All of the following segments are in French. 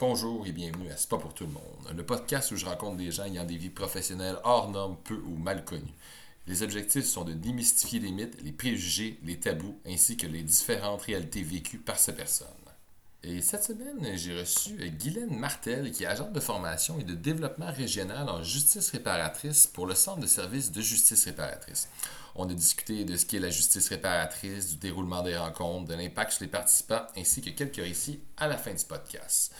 Bonjour et bienvenue à C'est pas pour tout le monde, le podcast où je rencontre des gens ayant des vies professionnelles hors normes, peu ou mal connues. Les objectifs sont de démystifier les mythes, les préjugés, les tabous, ainsi que les différentes réalités vécues par ces personnes. Et cette semaine, j'ai reçu Guylaine Martel, qui est agente de formation et de développement régional en justice réparatrice pour le Centre de services de justice réparatrice. On a discuté de ce qu'est la justice réparatrice, du déroulement des rencontres, de l'impact sur les participants, ainsi que quelques récits à la fin du podcast.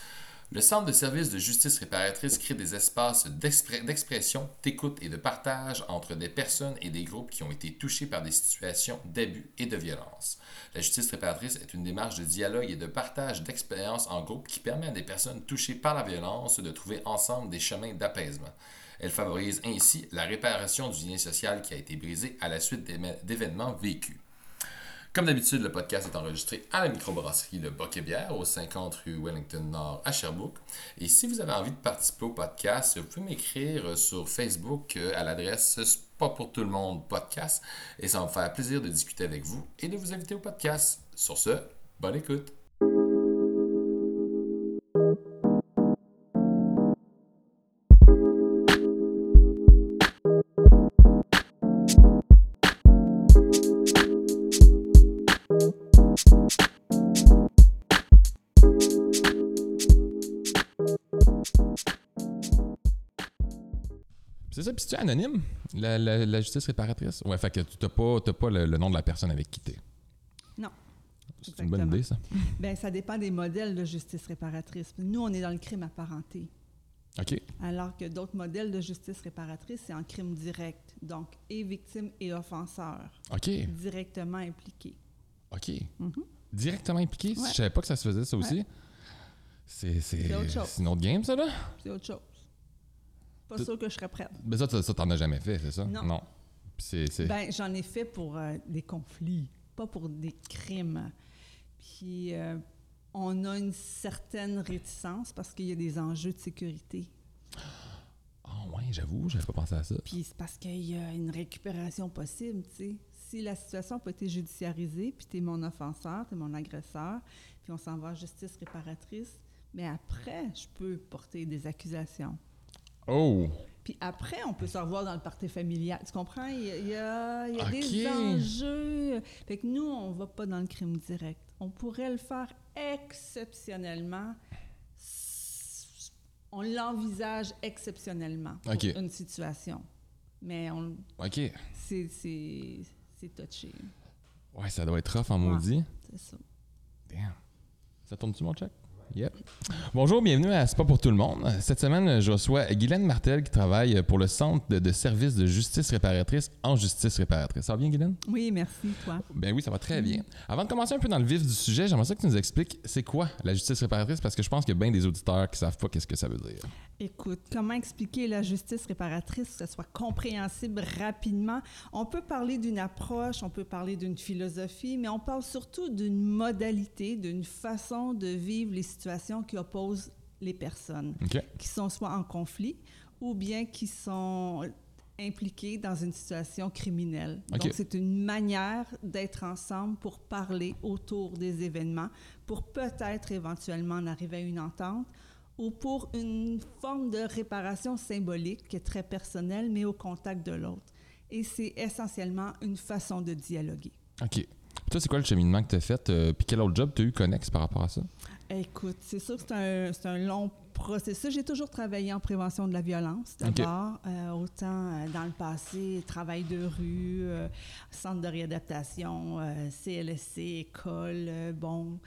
Le Centre de services de justice réparatrice crée des espaces d'expression, d'écoute et de partage entre des personnes et des groupes qui ont été touchés par des situations d'abus et de violence. La justice réparatrice est une démarche de dialogue et de partage d'expériences en groupe qui permet à des personnes touchées par la violence de trouver ensemble des chemins d'apaisement. Elle favorise ainsi la réparation du lien social qui a été brisé à la suite d'événements vécus. Comme d'habitude, le podcast est enregistré à la microbrasserie Le Boquet-Bière au 50 rue Wellington Nord à Sherbrooke. Et si vous avez envie de participer au podcast, vous pouvez m'écrire sur Facebook euh, à l'adresse pas pour tout le monde podcast et ça va me faire plaisir de discuter avec vous et de vous inviter au podcast. Sur ce, bonne écoute. Anonyme, la, la, justice réparatrice? Ouais, fait que tu n'as pas, pas le, nom de la personne avec qui tu Non. C'est une bonne idée, ça? Bien, ça dépend des modèles de justice réparatrice. Nous, on est dans le crime apparenté. OK. Alors que d'autres modèles de justice réparatrice, c'est en crime direct. Donc, et victime et offenseur. OK. Directement impliqués. OK. Mm-hmm. Directement impliqués? Je savais pas que ça se faisait, ça aussi. C'est, c'est, autre chose. C'est une autre game, ça, là? C'est autre chose. Pas sûr que je serais prête. Mais ça, ça, t'en as jamais fait, c'est ça? Non. non. Ben, j'en ai fait pour euh, des conflits, pas pour des crimes. Puis euh, on a une certaine réticence parce qu'il y a des enjeux de sécurité. Ah oh, ouais, j'avoue, j'avais pas pensé à ça. Puis c'est parce qu'il y a une récupération possible, tu sais. Si la situation pas été judiciarisée, puis tu es mon offenseur, tu es mon agresseur, puis on s'en va en justice réparatrice, mais après, je peux porter des accusations. Oh! Puis après, on peut se revoir dans le party familial. Tu comprends? Il y a, des enjeux. Fait que nous, on va pas dans le crime direct. On pourrait le faire exceptionnellement. On l'envisage exceptionnellement pour une situation. Mais on. OK. C'est, c'est, touché. Ouais, ça doit être rough en maudit. c'est ça. Damn. Ça tourne-tu, mon check? Yep. Bonjour, bienvenue à C'est pas pour tout le monde. Cette semaine, je reçois Guylaine Martel qui travaille pour le Centre de, services de justice réparatrice en justice réparatrice. Ça va bien, Guylaine? Oui, merci, toi. Ben oui, ça va très bien. Avant de commencer un peu dans le vif du sujet, j'aimerais ça que tu nous expliques c'est quoi la justice réparatrice parce que je pense qu'il y a bien des auditeurs qui savent pas qu'est-ce que ça veut dire. Écoute, comment expliquer la justice réparatrice, que ce soit compréhensible rapidement? On peut parler d'une approche, on peut parler d'une philosophie, mais on parle surtout d'une modalité, d'une façon de vivre les situations qui opposent les personnes, qui sont soit en conflit ou bien qui sont impliquées dans une situation criminelle. Donc, c'est une manière d'être ensemble pour parler autour des événements, pour peut-être éventuellement en arriver à une entente ou pour une forme de réparation symbolique qui est très personnelle, mais au contact de l'autre. Et c'est essentiellement une façon de dialoguer. OK. Toi, c'est quoi le cheminement que tu as fait? Euh, puis quel autre job tu as eu connexe par rapport à ça? Écoute, c'est sûr que c'est un, un, long processus. J'ai toujours travaillé en prévention de la violence, d'abord. Euh, autant euh, dans le passé, travail de rue, centre de réadaptation, CLSC, école, bon,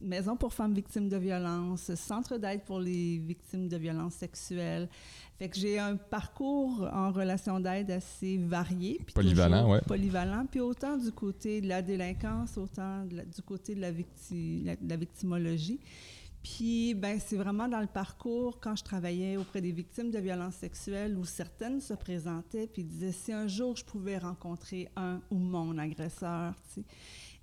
Maison pour femmes victimes de violences, Centre d'aide pour les victimes de violences sexuelles. Fait que j'ai un parcours en relation d'aide assez varié. Polyvalent, oui. Polyvalent, puis autant du côté de la délinquance, autant du côté de la, la, victimologie. Puis, ben, c'est vraiment dans le parcours, quand je travaillais auprès des victimes de violences sexuelles, où certaines se présentaient puis disaient si un jour je pouvais rencontrer un ou mon agresseur, tu sais.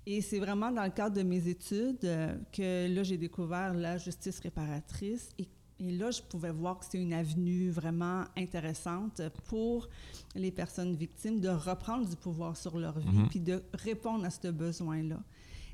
Et c'est vraiment dans le cadre de mes études euh, que là, j'ai découvert la justice réparatrice et, là, je pouvais voir que c'est une avenue vraiment intéressante pour les personnes victimes de reprendre du pouvoir sur leur vie mm-hmm. puis de répondre à ce besoin-là.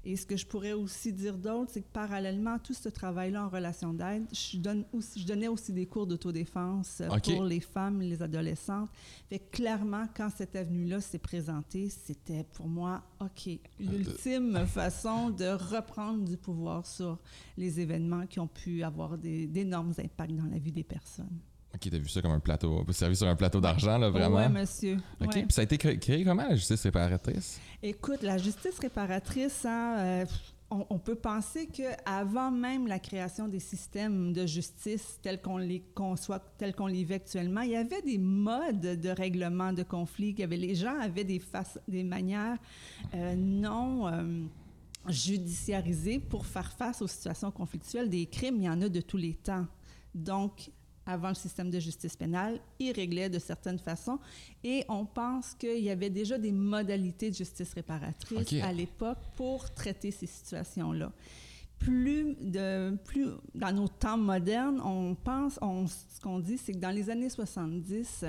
Et ce que je pourrais aussi dire d'autre, c'est que parallèlement à tout ce travail-là en relation d'aide, je, donne aussi, je donnais aussi des cours d'autodéfense euh, pour les femmes, les adolescentes. Fait que clairement, quand cette avenue-là s'est présentée, c'était pour moi, OK, l'ultime façon de reprendre du pouvoir sur les événements qui ont pu avoir d'énormes impacts dans la vie des personnes. Ok, t'as vu ça comme un plateau, servi sur un plateau d'argent, là, vraiment? Oui, monsieur. Ok, Ouais. puis ça a été cré- créé comment, la justice réparatrice? Écoute, la justice réparatrice, hein, euh, on, on peut penser qu'avant même la création des systèmes de justice tels qu'on les conçoit, tels qu'on les vit actuellement, il y avait des modes de règlement de conflits. Il y avait, les gens avaient des, des manières euh, non euh, judiciarisées pour faire face aux situations conflictuelles. Des crimes, il y en a de tous les temps. Donc, avant le système de justice pénale, ils réglaient de certaines façons. Et on pense qu'il y avait déjà des modalités de justice réparatrice à l'époque pour traiter ces situations-là. Plus, de, plus dans nos temps modernes, on pense, on, ce qu'on dit, c'est que dans les années 70,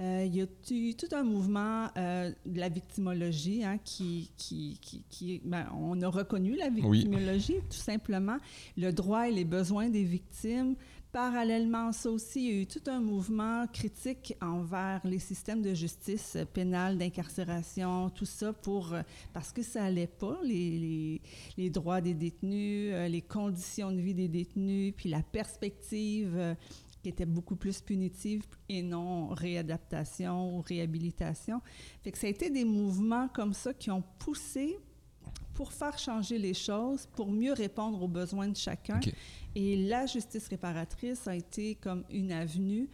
euh, il y a eu tout un mouvement euh, de la victimologie hein, qui, qui, qui, qui- ben, on a reconnu la Oui. victimologie, tout simplement, le droit et les besoins des victimes. Parallèlement à ça aussi, il y a eu tout un mouvement critique envers les systèmes de justice pénale, d'incarcération, tout ça, pour, euh, parce que ça allait pas, les droits des détenus, euh, les conditions de vie des détenus, puis la perspective euh, qui était beaucoup plus punitive et non réadaptation ou réhabilitation. Fait que ça a été des mouvements comme ça qui ont poussé pour faire changer les choses, pour mieux répondre aux besoins de chacun. Et la justice réparatrice a été comme une avenue.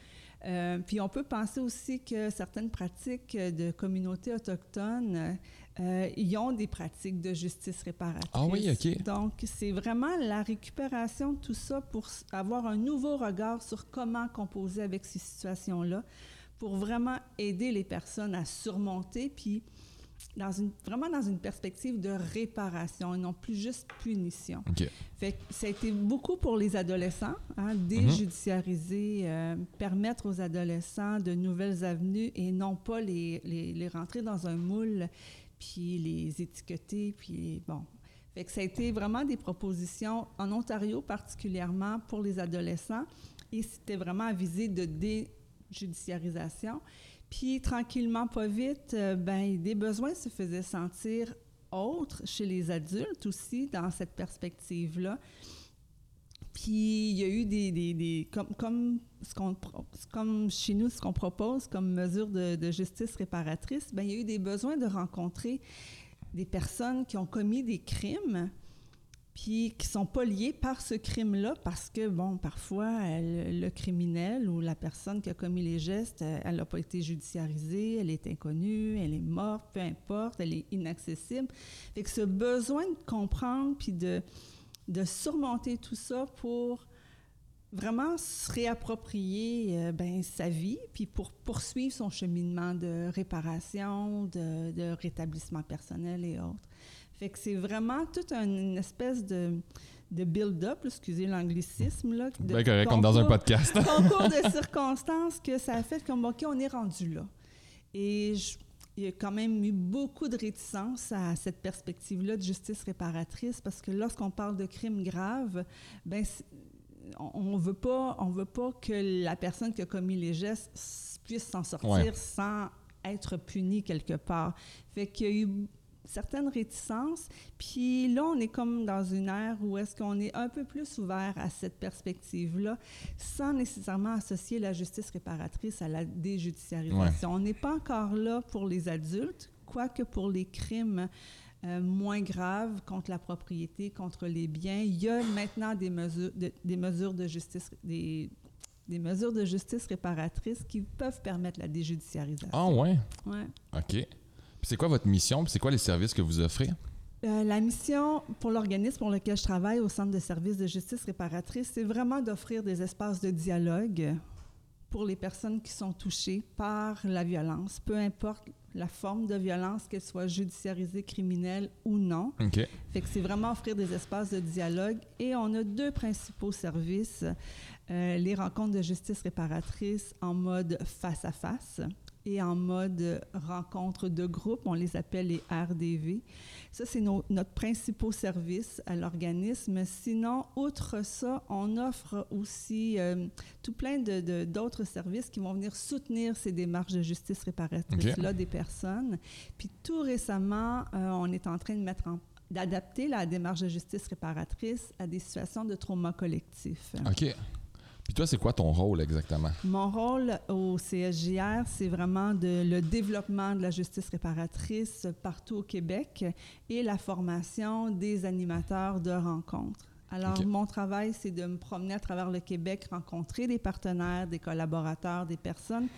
Euh, puis on peut penser aussi que certaines pratiques de communautés autochtones, euh, ils ont des pratiques de justice réparatrice. Ah oui, OK. Donc c'est vraiment la récupération de tout ça pour avoir un nouveau regard sur comment composer avec ces situations-là, pour vraiment aider les personnes à surmonter, puis dans une, vraiment dans une perspective de réparation et non plus juste punition. Ok. Fait que ça a été beaucoup pour les adolescents, hein, déjudiciariser, euh, permettre aux adolescents de nouvelles avenues et non pas les, les, les rentrer dans un moule, puis les étiqueter, puis bon. Fait que ça a été vraiment des propositions, en Ontario particulièrement, pour les adolescents, et c'était vraiment à viser de déjudiciarisation. Puis tranquillement, pas vite, euh, ben, des besoins se faisaient sentir autres chez les adultes aussi dans cette perspective-là. Puis il y a eu des, des, des- comme, comme, ce qu'on, comme chez nous, ce qu'on propose comme mesure de, de justice réparatrice, ben, il y a eu des besoins de rencontrer des personnes qui ont commis des crimes, puis qui sont pas liés par ce crime-là, parce que, bon, parfois, le criminel ou la personne qui a commis les gestes, euh, elle n'a pas été judiciarisée, elle est inconnue, elle est morte, peu importe, elle est inaccessible. Fait que ce besoin de comprendre puis de, de surmonter tout ça pour vraiment se réapproprier euh, ben, sa vie, puis pour poursuivre son cheminement de réparation, de, de rétablissement personnel et autres. Fait que c'est vraiment toute un- une espèce de, de build-up, excusez l'anglicisme. Là, de Ben correct, est dans un podcast. concours de circonstances que ça a fait comme, OK, on est rendu là. Et je- il y a quand même eu beaucoup de réticence à cette perspective-là de justice réparatrice parce que lorsqu'on parle de crimes graves, ben, on ne veut pas, on veut pas que la personne qui a commis les gestes puisse s'en sortir Ouais. sans être punie quelque part. Fait qu'il y a eu certaines réticences. Puis là, on est comme dans une ère où est-ce qu'on est un peu plus ouvert à cette perspective-là, sans nécessairement associer la justice réparatrice à la déjudiciarisation. On n'est pas encore là pour les adultes, quoique pour les crimes euh, moins graves contre la propriété, contre les biens, il y a maintenant des mesures de, des mesures de justice, des, des mesures de justice réparatrices qui peuvent permettre la déjudiciarisation. Ah ouais? Ouais. OK. C'est quoi votre mission? C'est quoi les services que vous offrez? Euh, la mission pour l'organisme pour lequel je travaille au Centre de services de justice réparatrice, c'est vraiment d'offrir des espaces de dialogue pour les personnes qui sont touchées par la violence, peu importe la forme de violence, qu'elle soit judiciarisée, criminelle ou non. OK. Fait que c'est vraiment offrir des espaces de dialogue. Et on a deux principaux services. Euh, les rencontres de justice réparatrice en mode face à face et en mode rencontre de groupe. On les appelle les RDV. Ça, c'est notre principal service à l'organisme. Sinon, outre ça, on offre aussi euh, tout plein d'autres services qui vont venir soutenir ces démarches de justice réparatrice-là des personnes. Puis tout récemment, euh, on est en train de mettre en d'adapter la démarche de justice réparatrice à des situations de trauma collectif. OK. Puis toi, c'est quoi ton rôle exactement? Mon rôle au CSJR, c'est vraiment de, le développement de la justice réparatrice partout au Québec et la formation des animateurs de rencontres. Alors, mon travail, c'est de me promener à travers le Québec, rencontrer des partenaires, des collaborateurs, des personnes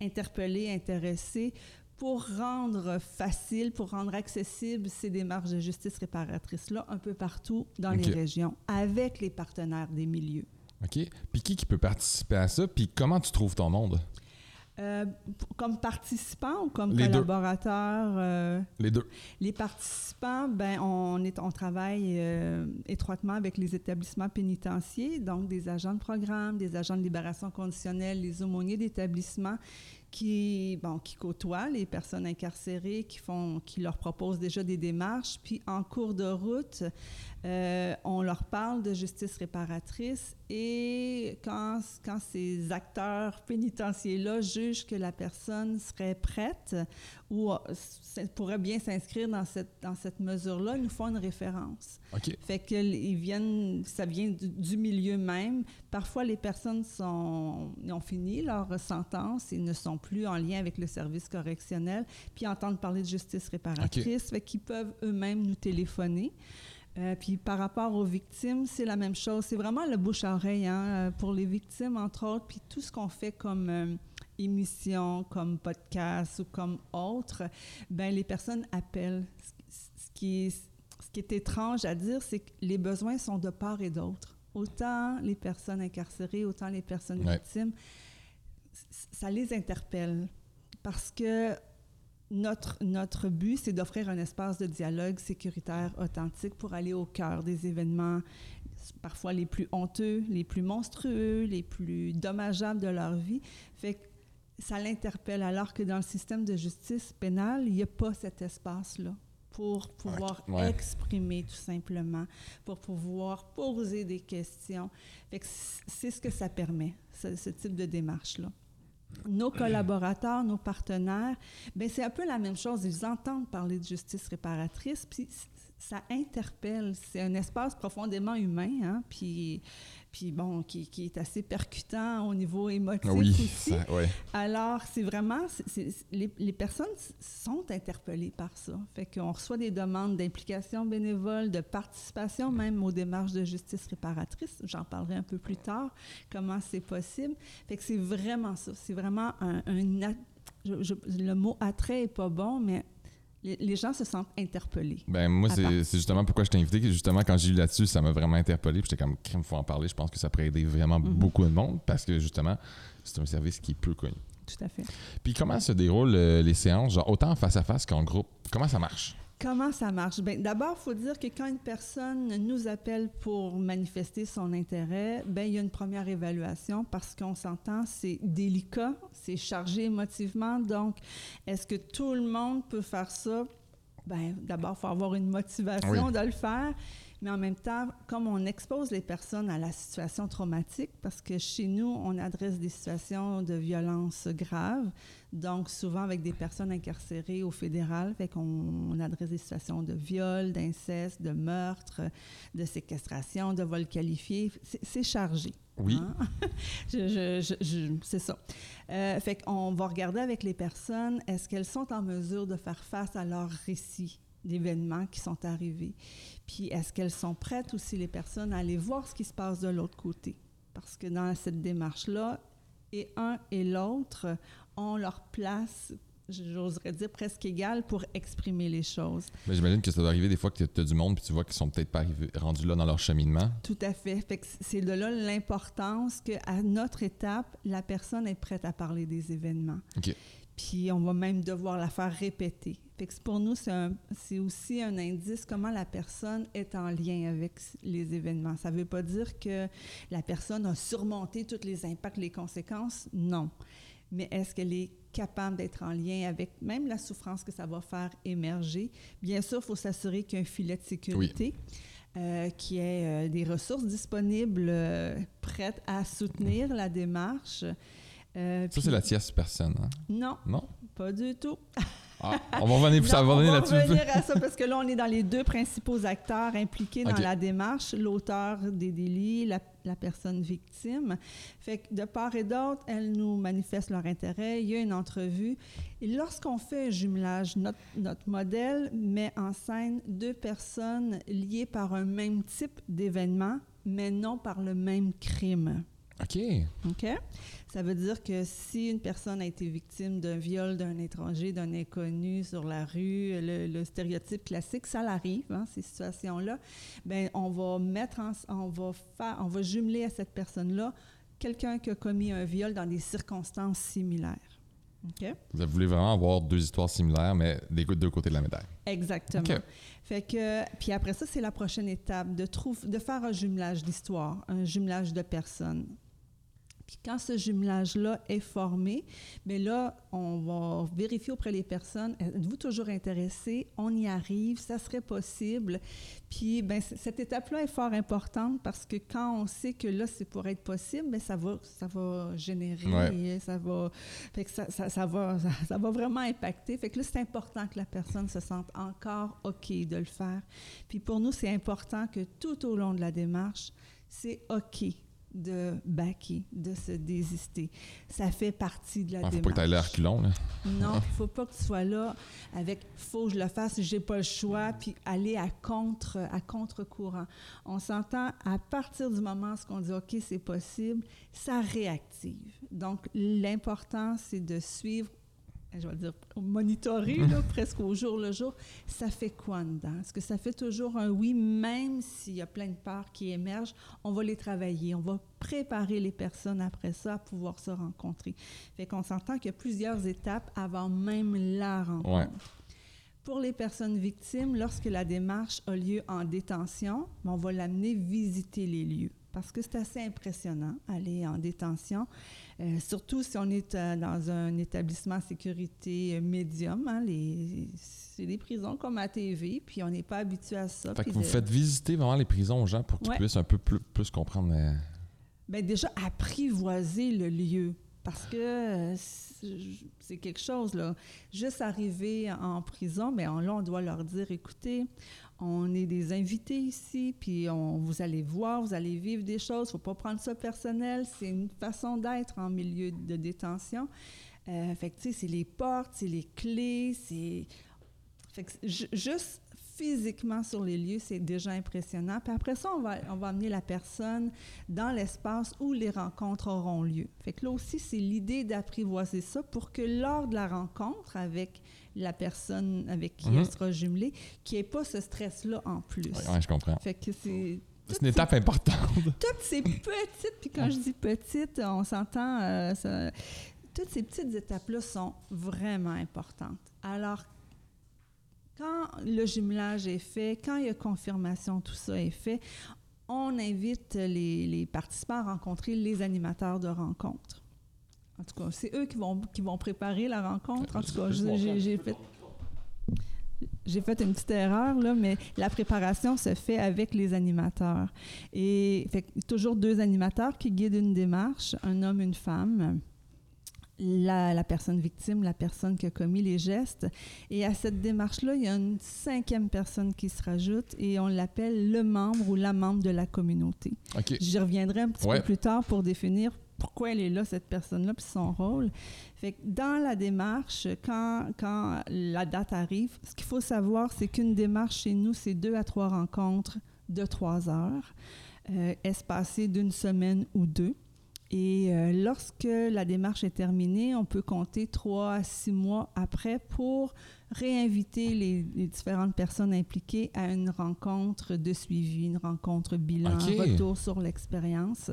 interpellées, intéressées pour rendre facile, pour rendre accessible ces démarches de justice réparatrice-là un peu partout dans les régions, avec les partenaires des milieux. OK? Puis qui, qui peut participer à ça? Puis comment tu trouves ton monde? Euh, comme participant ou comme collaborateur? Euh, les deux. Les participants, ben, on, est, on travaille euh, étroitement avec les établissements pénitentiaires, donc des agents de programme, des agents de libération conditionnelle, les aumôniers d'établissement qui, bon, qui côtoient les personnes incarcérées, qui, font, qui leur proposent déjà des démarches. Puis en cours de route, euh, on leur parle de justice réparatrice et quand, quand ces acteurs pénitentiaires-là jugent que la personne serait prête ou euh, pourrait bien s'inscrire dans cette, dans cette mesure-là, ils nous font une référence. Fait que ils viennent, ça vient du, milieu même. Parfois, les personnes sont, ont fini leur sentence et ne sont plus en lien avec le service correctionnel, puis entendent parler de justice réparatrice, fait qu'ils peuvent eux-mêmes nous téléphoner. Euh, puis par rapport aux victimes, c'est la même chose. C'est vraiment le bouche à oreille hein, euh, pour les victimes, entre autres, puis tout ce qu'on fait comme euh, émission, comme podcast ou comme autre, ben les personnes appellent. Ce qui est, ce qui est étrange à dire, c'est que les besoins sont de part et d'autre. Autant les personnes incarcérées, autant les personnes victimes, ça les interpelle parce que notre, notre but, c'est d'offrir un espace de dialogue sécuritaire authentique pour aller au cœur des événements, parfois les plus honteux, les plus monstrueux, les plus dommageables de leur vie. Fait que ça l'interpelle, alors que dans le système de justice pénale, il n'y a pas cet espace-là pour pouvoir exprimer tout simplement, pour pouvoir poser des questions. Fait que c'est ce que ça permet, ce, ce type de démarche-là nos collaborateurs, nos partenaires, ben c'est un peu la même chose. Ils entendent parler de justice réparatrice, puis ça interpelle. C'est un espace profondément humain, hein, puis puis bon, qui, est assez percutant au niveau émotif aussi. Alors, c'est vraiment, les, personnes sont interpellées par ça. Fait qu'on reçoit des demandes d'implication bénévole, de participation même aux démarches de justice réparatrice. J'en parlerai un peu plus tard, comment c'est possible. Fait que c'est vraiment ça. C'est vraiment un... le mot attrait est pas bon, mais les gens se sentent interpellés. Ben moi, c'est justement pourquoi je t'ai invité. Justement, quand j'ai lu là-dessus, ça m'a vraiment interpellé. J'étais comme, il faut en parler. Je pense que ça pourrait aider vraiment mhm. beaucoup de monde parce que justement, c'est un service qui est peu connu. Tout à fait. Puis comment se déroulent euh, les séances, genre autant face à face qu'en groupe? Comment ça marche? Comment ça marche? Bien, d'abord, il faut dire que quand une personne nous appelle pour manifester son intérêt, bien, il y a une première évaluation parce qu'on s'entend, c'est délicat, c'est chargé émotivement. Donc, est-ce que tout le monde peut faire ça? Bien, d'abord, il faut avoir une motivation de le faire. Mais en même temps, comme on expose les personnes à la situation traumatique, parce que chez nous, on adresse des situations de violence graves, donc souvent avec des personnes incarcérées au fédéral, fait qu'on adresse des situations de viol, d'inceste, de meurtre, de séquestration, de vol qualifié. C'est chargé. Oui. Hein? c'est ça. Euh, fait qu'on va regarder avec les personnes, est-ce qu'elles sont en mesure de faire face à leur récit? D'événements qui sont arrivés. Puis est-ce qu'elles sont prêtes aussi, les personnes, à aller voir ce qui se passe de l'autre côté? Parce que dans cette démarche-là, et un et l'autre ont leur place j'oserais dire presque égale pour exprimer les choses. Mais j'imagine que ça doit arriver des fois que tu as du monde puis tu vois qu'ils sont peut-être pas rendus là dans leur cheminement. Tout à fait. fait c'est de là l'importance qu'à notre étape, la personne est prête à parler des événements. OK. Puis on va même devoir la faire répéter. Fait que pour nous, c'est aussi un indice comment la personne est en lien avec les événements. Ça ne veut pas dire que la personne a surmonté tous les impacts, les conséquences. Non. mais est-ce qu'elle est capable d'être en lien avec même la souffrance que ça va faire émerger? Bien sûr, il faut s'assurer qu'il y a un filet de sécurité. Euh, qui ait euh, des ressources disponibles euh, prêtes à soutenir la démarche. Ça, c'est la tierce personne. Hein? Non. Non? Pas du tout. Ah, on va revenir, ça, on va là-dessus. revenir à ça parce que là, on est dans les deux principaux acteurs impliqués dans la démarche, l'auteur des délits, la, personne victime. Fait que de part et d'autre, elles nous manifestent leur intérêt. Il y a une entrevue. Et lorsqu'on fait un jumelage, notre, notre modèle met en scène deux personnes liées par un même type d'événement, mais non par le même crime. OK. OK? Ça veut dire que si une personne a été victime d'un viol d'un étranger, d'un inconnu sur la rue, le, stéréotype classique, ça l'arrive, hein, ces situations-là, ben on va mettre on va faire, on va jumeler à cette personne-là quelqu'un qui a commis un viol dans des circonstances similaires. OK? Vous voulez vraiment avoir deux histoires similaires, mais des deux côtés de la médaille. Exactement. Fait que, puis après ça, c'est la prochaine étape, de, trouver, de faire un jumelage d'histoire, un jumelage de personnes. Puis quand ce jumelage-là est formé, bien là, on va vérifier auprès des personnes, êtes-vous toujours intéressé? On y arrive, ça serait possible. Puis bien, cette étape-là est fort importante parce que quand on sait que là, c'est pour être possible, bien, ça va, ça va générer, ça va, fait que ça, ça, va, ça, va vraiment impacter. Fait que là, c'est important que la personne se sente encore OK de le faire. Puis pour nous, c'est important que tout au long de la démarche, c'est OK de baquer, de se désister. Ça fait partie de la démarche. Faut pas que tu ailles reculons, là. Non, il faut pas que tu sois là avec « faut que je le fasse, j'ai pas le choix », puis aller à contre à contre-courant. On s'entend à partir du moment où on dit « OK, c'est possible », ça réactive. Donc, l'important, c'est de suivre je vais dire, monitorer là, presque au jour le jour, ça fait quoi dedans? Est-ce que ça fait toujours un oui, même s'il y a plein de parts qui émergent? On va les travailler, on va préparer les personnes après ça à pouvoir se rencontrer. Fait qu'on s'entend qu'il y a plusieurs étapes avant même la rencontre. Pour les personnes victimes, lorsque la démarche a lieu en détention, on va l'amener visiter les lieux parce que c'est assez impressionnant aller en détention. Euh, surtout si on est euh, dans un établissement sécurité euh, médium. Hein, c'est des prisons comme à TV, puis on n'est pas habitué à ça. Fait que vous faites visiter vraiment les prisons aux gens pour qu'ils puissent un peu plus, comprendre. Bien, déjà, apprivoiser le lieu. Parce que c'est quelque chose, là. Juste arriver en prison, mais là, on doit leur dire, écoutez, on est des invités ici, puis on, vous allez voir, vous allez vivre des choses. Faut pas prendre ça personnel. C'est une façon d'être en milieu de détention. Euh, c'est les portes, c'est les clés, c'est... Juste physiquement sur les lieux, c'est déjà impressionnant. Puis après ça, on va, on va amener la personne dans l'espace où les rencontres auront lieu. Fait que là aussi, c'est l'idée d'apprivoiser ça pour que lors de la rencontre avec la personne avec qui elle mhm. sera jumelée, qu'il n'y ait pas ce stress-là en plus. Oui, je comprends. Fait que c'est... C'est une étape importante. Toutes ces petites, puis quand je dis petites, on s'entend, euh, toutes ces petites étapes-là sont vraiment importantes. Alors, quand le jumelage est fait, quand il y a confirmation, tout ça est fait, on invite les, les participants à rencontrer les animateurs de rencontre. En tout cas, c'est eux qui vont, qui vont préparer la rencontre. En tout cas, j'ai fait. J'ai fait une petite erreur, là, mais la préparation se fait avec les animateurs. Et fait, toujours deux animateurs qui guident une démarche, un homme, une femme. La, la, personne victime, la personne qui a commis les gestes. Et à cette démarche-là, il y a une cinquième personne qui se rajoute et on l'appelle le membre ou la membre de la communauté. J'y reviendrai un petit peu plus tard pour définir pourquoi elle est là, cette personne-là, puis son rôle. Fait que dans la démarche, quand, quand la date arrive, ce qu'il faut savoir, c'est qu'une démarche chez nous, c'est deux à trois rencontres de trois heures, euh, espacées d'une semaine ou deux. Et euh, lorsque la démarche est terminée, on peut compter trois à six mois après pour réinviter les, différentes personnes impliquées à une rencontre de suivi, une rencontre bilan, un retour sur l'expérience.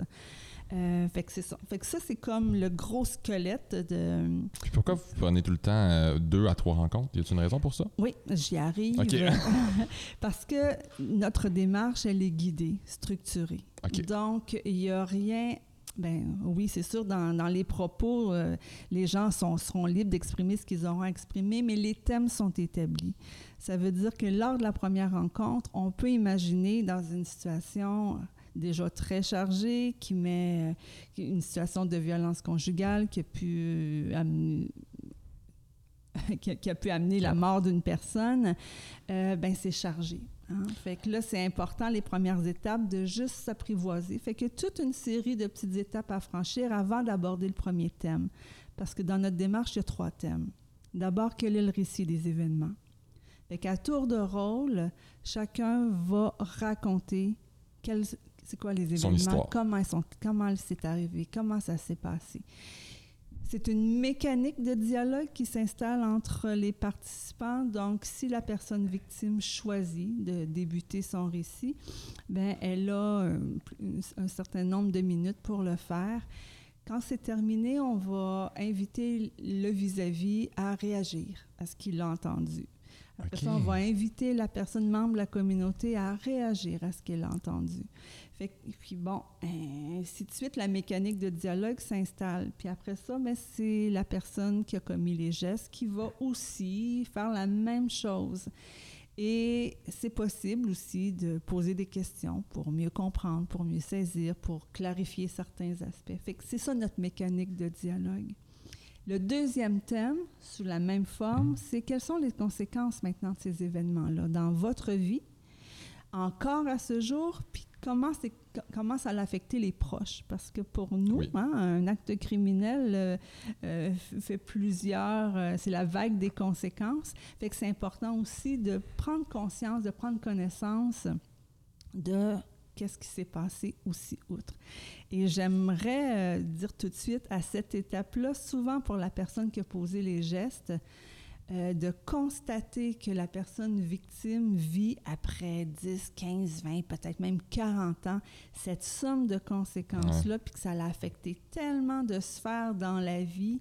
Euh, fait que c'est ça. Fait que ça, c'est comme le gros squelette de. Puis pourquoi vous prenez tout le temps euh, deux à trois rencontres? Y a une raison pour ça? Oui, j'y arrive. Parce que notre démarche, elle est guidée, structurée. Donc, il n'y a rien Ben oui, c'est sûr, dans, dans, les propos, euh, les gens sont, seront libres d'exprimer ce qu'ils auront à exprimer, mais les thèmes sont établis. Ça veut dire que lors de la première rencontre, on peut imaginer dans une situation déjà très chargée, qui met euh, une situation de violence conjugale qui a pu amener, qui, a, pu amener la mort d'une personne, euh, ben c'est chargé. Hein? Fait que là, c'est important, les premières étapes, de juste s'apprivoiser. Fait que toute une série de petites étapes à franchir avant d'aborder le premier thème. Parce que dans notre démarche, il y a trois thèmes. D'abord, quel est le récit des événements? Fait qu'à tour de rôle, chacun va raconter c'est quoi les événements, comment, ils sont, comment c'est arrivé, comment ça s'est passé. C'est une mécanique de dialogue qui s'installe entre les participants. Donc, si la personne victime choisit de débuter son récit, ben, elle a un, certain nombre de minutes pour le faire. Quand c'est terminé, on va inviter le vis-à-vis à réagir à ce qu'il a entendu. Après ça, on va inviter la personne membre de la communauté à réagir à ce qu'elle a entendu. Fait, puis bon, ainsi de suite, la mécanique de dialogue s'installe. Puis après ça, mais ben, c'est la personne qui a commis les gestes qui va aussi faire la même chose. Et c'est possible aussi de poser des questions pour mieux comprendre, pour mieux saisir, pour clarifier certains aspects. Fait que c'est ça notre mécanique de dialogue. Le deuxième thème, sous la même forme, c'est quelles sont les conséquences maintenant de ces événements-là dans votre vie, encore à ce jour, puis comment, comment ça a affecté les proches? Parce que pour nous, hein, un acte criminel euh, euh, fait plusieurs, euh, c'est la vague des conséquences. Fait que c'est important aussi de prendre conscience, de prendre connaissance de qu'est-ce qui s'est passé aussi outre. Et j'aimerais dire tout de suite à cette étape-là, souvent pour la personne qui a posé les gestes, euh, de constater que la personne victime vit après 10, 15, 20, peut-être même 40 ans, cette somme de conséquences-là, puis que ça l'a affecté tellement de sphères dans la vie,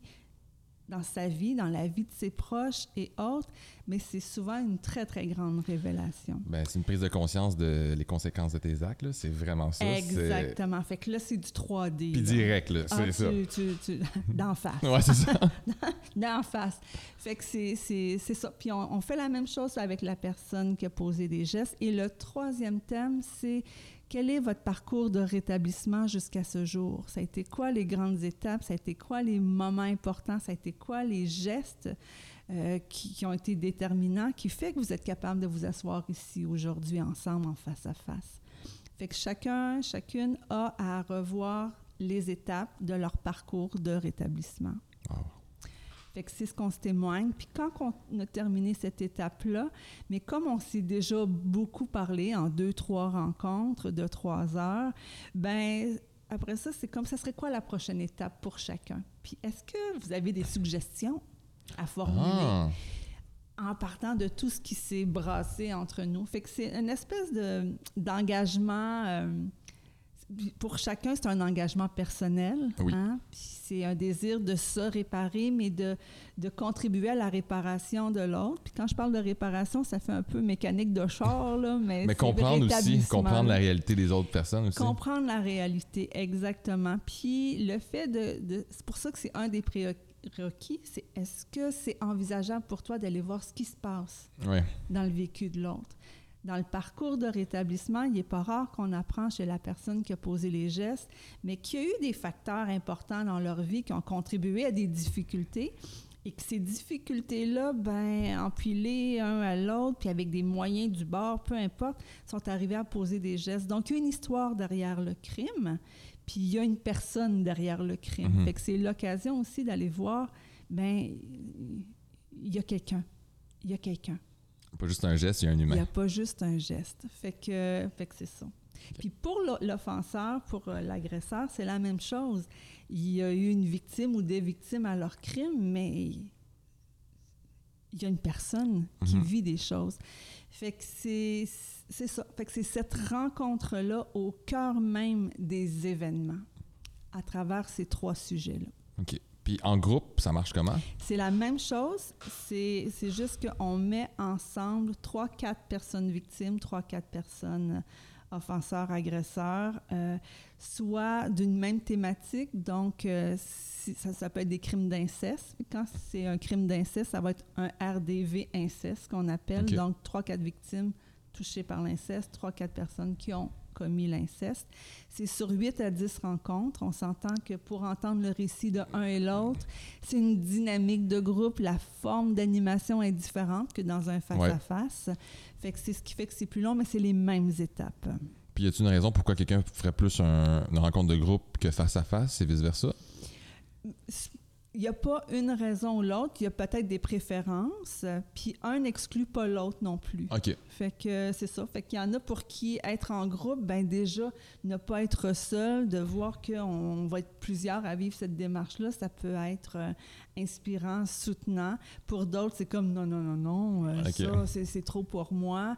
dans sa vie, dans la vie de ses proches et autres, mais c'est souvent une très, très grande révélation. Ben, c'est une prise de conscience de les conséquences de tes actes, c'est vraiment ça. Exactement. Fait que là, c'est du 3D. Puis direct, là, c'est ah, ça. d'en face. ouais, c'est ça. d'en face. Fait que c'est ça. Puis on, on fait la même chose avec la personne qui a posé des gestes. Et le troisième thème, c'est quel est votre parcours de rétablissement jusqu'à ce jour? Ça a été quoi les grandes étapes? Ça a été quoi les moments importants? Ça a été quoi les gestes euh, qui, ont été déterminants, qui fait que vous êtes capable de vous asseoir ici aujourd'hui ensemble en face à face? Fait que chacun, chacune a à revoir les étapes de leur parcours de rétablissement. Fait que c'est ce qu'on se témoigne. Puis quand on a terminé cette étape-là, mais comme on s'est déjà beaucoup parlé en deux, trois rencontres de trois heures, ben après ça, c'est comme ça serait quoi la prochaine étape pour chacun? Puis est-ce que vous avez des suggestions à formuler? Ah. en partant de tout ce qui s'est brassé entre nous? Fait que c'est une espèce de, d'engagement euh, pour chacun, c'est un engagement personnel. Hein? c'est un désir de se réparer, mais de, de contribuer à la réparation de l'autre. Puis quand je parle de réparation, ça fait un peu mécanique de char, là, mais, mais comprendre aussi, comprendre la réalité des autres personnes aussi. Comprendre la réalité, exactement. Puis le fait de... c'est pour ça que c'est un des prérequis, c'est est-ce que c'est envisageable pour toi d'aller voir ce qui se passe dans le vécu de l'autre? Dans le parcours de rétablissement, il n'est pas rare qu'on apprend chez la personne qui a posé les gestes, mais qui a eu des facteurs importants dans leur vie qui ont contribué à des difficultés et que ces difficultés-là, ben, empilées un à l'autre, puis avec des moyens du bord, peu importe, sont arrivés à poser des gestes. Donc, il y a une histoire derrière le crime, puis il y a une personne derrière le crime. Mm-hmm. Fait que c'est l'occasion aussi d'aller voir, ben, il y a quelqu'un. Il y a quelqu'un. Pas juste un geste, il y a un humain. Il n'y a pas juste un geste. Fait que, fait que c'est ça. Puis pour l'offenseur, pour euh, l'agresseur, c'est la même chose. Il y a eu une victime ou des victimes à leur crime, mais il y a une personne qui mhm. vit des choses. Fait que c'est ça. Fait que c'est cette rencontre-là au cœur même des événements à travers ces trois sujets-là. OK. Puis en groupe, ça marche comment? C'est la même chose. C'est juste qu'on met ensemble trois, quatre personnes victimes, trois, quatre personnes offenseur-agresseur, euh, soit d'une même thématique. Donc, euh, si- ça, ça peut être des crimes d'inceste. Quand c'est un crime d'inceste, ça va être un RDV inceste qu'on appelle. Donc, 3-4 victimes touchées par l'inceste, 3-4 personnes qui ont commis l'inceste. C'est sur 8 à 10 rencontres. On s'entend que pour entendre le récit de un et l'autre, c'est une dynamique de groupe. La forme d'animation est différente que dans un face-à-face. Fait que c'est ce qui fait que c'est plus long, mais c'est les mêmes étapes. Puis y a-t-il une raison pourquoi quelqu'un ferait plus un- une rencontre de groupe que face à face et vice-versa? Il n'y a pas une raison ou l'autre, il y a peut-être des préférences, puis un n'exclut pas l'autre non plus. OK. Fait que c'est ça. Fait qu'il y en a pour qui être en groupe, ben déjà, ne pas être seul, de voir qu'on va être plusieurs à vivre cette démarche-là, ça peut être euh, inspirant, soutenant. Pour d'autres, c'est comme non, non, non, non, euh, ça, c'est trop pour moi.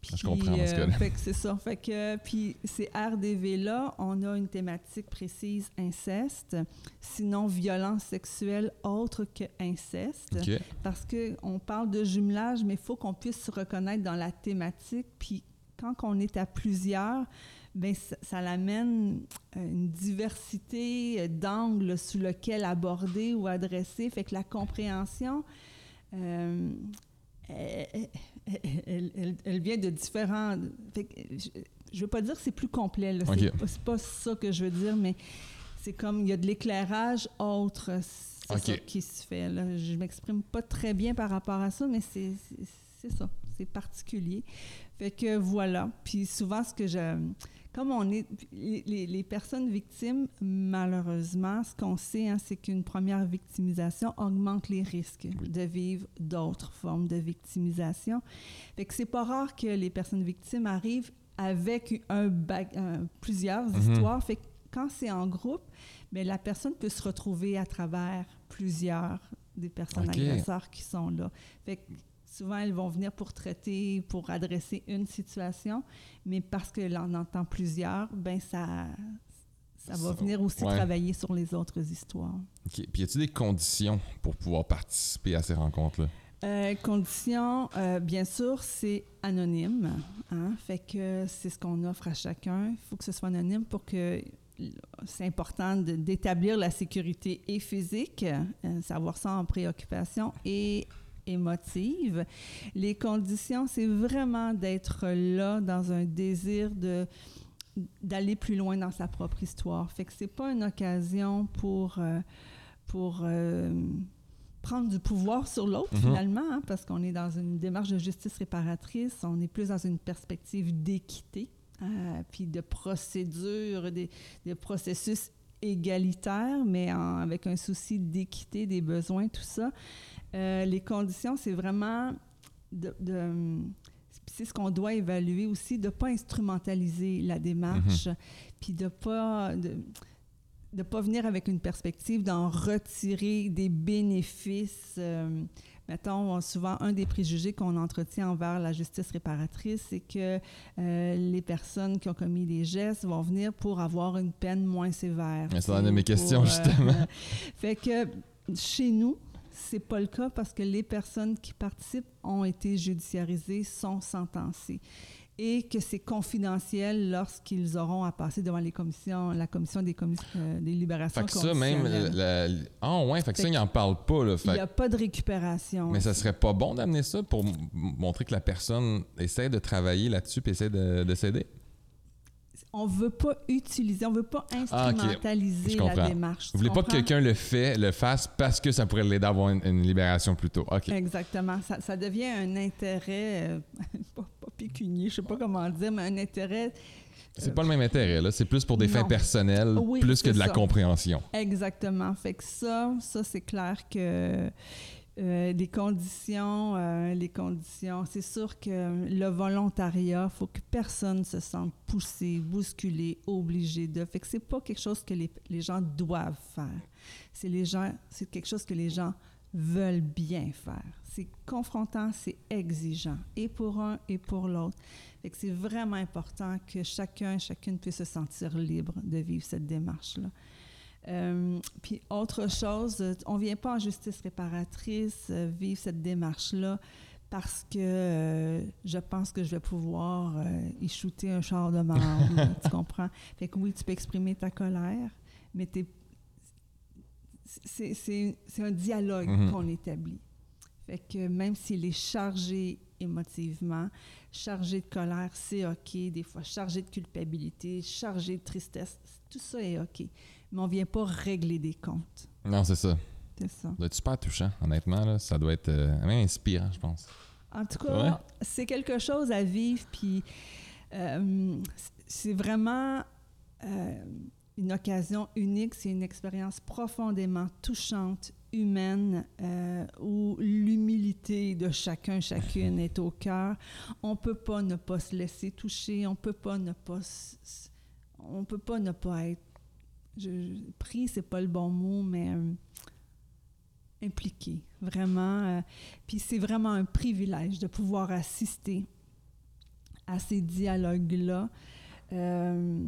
Puis, Je comprends ce cas-là. fait que c'est ça. Fait que, puis ces RDV-là, on a une thématique précise inceste, sinon violence sexuelle autre que inceste OK. parce qu'on parle de jumelage, mais il faut qu'on puisse se reconnaître dans la thématique. Puis quand on est à plusieurs, ben ça, ça l'amène euh, une diversité euh, d'angles sous lequel aborder ou adresser. Fait que la compréhension, euh, elle, elle- elle- elle vient de différents... Fait que je ne veux pas dire que c'est plus complet. là. C'est Ok. pas- c'est pas ça que je veux dire, mais c'est comme il y a de l'éclairage autre. C'est Ok. ça qui se fait. Là. Je m'exprime pas très bien par rapport à ça, mais c'est ça. C'est particulier. Fait que voilà. Puis souvent, ce que je. Comme on est. Les, personnes victimes, malheureusement, ce qu'on sait, hein, c'est qu'une première victimisation augmente les risques de vivre d'autres formes de victimisation. Fait que c'est pas rare que les personnes victimes arrivent avec un plusieurs Mhm. histoires. Fait que quand c'est en groupe, mais la personne peut se retrouver à travers plusieurs des personnes agresseurs qui sont là. Fait que souvent, elles vont venir pour traiter, pour adresser une situation, mais parce que l'on entend plusieurs, ben ça, ça va venir aussi ouais. travailler sur les autres histoires. OK. Puis y a-t-il des conditions pour pouvoir participer à ces rencontres-là? Euh, condition, euh, bien sûr, c'est anonyme. Hein? Fait que c'est ce qu'on offre à chacun. Il faut que ce soit anonyme pour que c'est important d'établir la sécurité et physique, euh, savoir ça en préoccupation et émotive. Les conditions, c'est vraiment d'être là dans un désir de d'aller plus loin dans sa propre histoire. Fait que c'est pas une occasion pour euh, pour euh, prendre du pouvoir sur l'autre Mhm. finalement, hein, parce qu'on est dans une démarche de justice réparatrice, on est plus dans une perspective d'équité, euh, puis de procédure, des, des processus égalitaires, mais en- avec un souci d'équité des besoins, tout ça. Euh, les conditions, c'est vraiment de, de- c'est ce qu'on doit évaluer aussi, de ne pas instrumentaliser la démarche, puis de pas de, de pas venir avec une perspective d'en retirer des bénéfices. euh, mettons, on- souvent, un des préjugés qu'on entretient envers la justice réparatrice, c'est que euh, les personnes qui ont commis des gestes vont venir pour avoir une peine moins sévère. C'est une de mes questions, pour, justement. fait que chez nous, c'est pas le cas parce que les personnes qui participent ont été judiciarisées, sont sentencées et que c'est confidentiel lorsqu'ils auront à passer devant les commissions, la commission des, commis- euh, des libérations Fait que ça, même. conditionnelles. la- la- Ah, ouais, fait que ça, ils n'en parlent pas, là. Il n'y a pas de récupération. Mais ça serait pas bon d'amener ça pour montrer que la personne essaie de travailler là-dessus et essaie de, de s'aider? On veut pas utiliser, on veut pas Ah, instrumentaliser Je la comprends. démarche. Vous voulez pas que comprends? quelqu'un le fait, le fasse parce que ça pourrait l'aider à avoir une, une libération plus tôt. Exactement. Ça, ça devient un intérêt, euh, pas, pas pécunier, je sais pas comment dire, mais un intérêt C'est pas le même intérêt, là. C'est plus pour des fins personnelles, Oui, plus que de la compréhension. Exactement. Fait que ça, ça c'est clair que euh, les conditions, euh, les conditions, c'est sûr que le volontariat, faut que personne se sente poussé, bousculé, obligé de. Fait c'est pas quelque chose que les, gens doivent faire. C'est les gens, c'est quelque chose que les gens veulent bien faire. C'est confrontant, c'est exigeant, et pour un et pour l'autre. C'est vraiment important que chacun, chacune puisse se sentir libre de vivre cette démarche-là. Euh, puis autre chose, on vient pas en justice réparatrice euh, vivre cette démarche-là parce que euh, je pense que je vais pouvoir euh, y shooter un char de là, tu comprends? Fait que oui, tu peux exprimer ta colère, mais c'est un dialogue Mhm. qu'on établit. Fait que même s'il est chargé émotivement, chargé de colère, c'est OK. Des fois, chargé de culpabilité, chargé de tristesse, tout ça est OK. Mais on vient pas régler des comptes. Non, c'est ça. C'est ça. Ça doit être super touchant, honnêtement. Là. Ça doit être euh, même inspirant, je pense. En tout cas, Ouais. c'est quelque chose à vivre, puis euh, c'est vraiment euh, une occasion unique, c'est une expérience profondément touchante, humaine, euh, où l'humilité de chacun, chacune est au cœur. On peut pas ne pas se laisser toucher, on peut pas ne pas, on peut pas ne pas être, je, je- pris, c'est pas le bon mot, mais euh, impliqué, vraiment. euh, puis c'est vraiment un privilège de pouvoir assister à ces dialogues-là. Euh,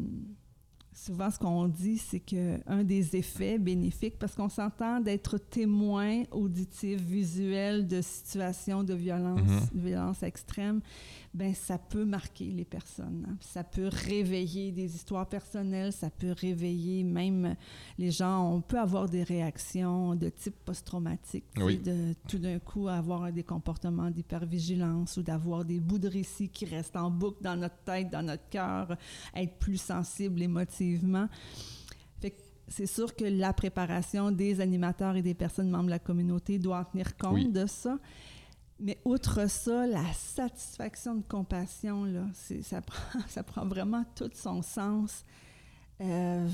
souvent, ce qu'on dit, c'est que un des effets bénéfiques, parce qu'on s'entend d'être témoin auditif, visuel de situations de violence, de violence extrême, ben ça peut marquer les personnes. hein. Ça peut réveiller des histoires personnelles, ça peut réveiller même les gens. On peut avoir des réactions de type post-traumatique, Oui. de tout d'un coup avoir des comportements d'hypervigilance ou d'avoir des bouts de récit qui restent en boucle dans notre tête, dans notre cœur, être plus sensible émotivement. Fait que c'est sûr que la préparation des animateurs et des personnes membres de la communauté doit en tenir compte Oui. de ça. Mais outre ça, la satisfaction de compassion, là, ça, prend, ça prend vraiment tout son sens. Euh,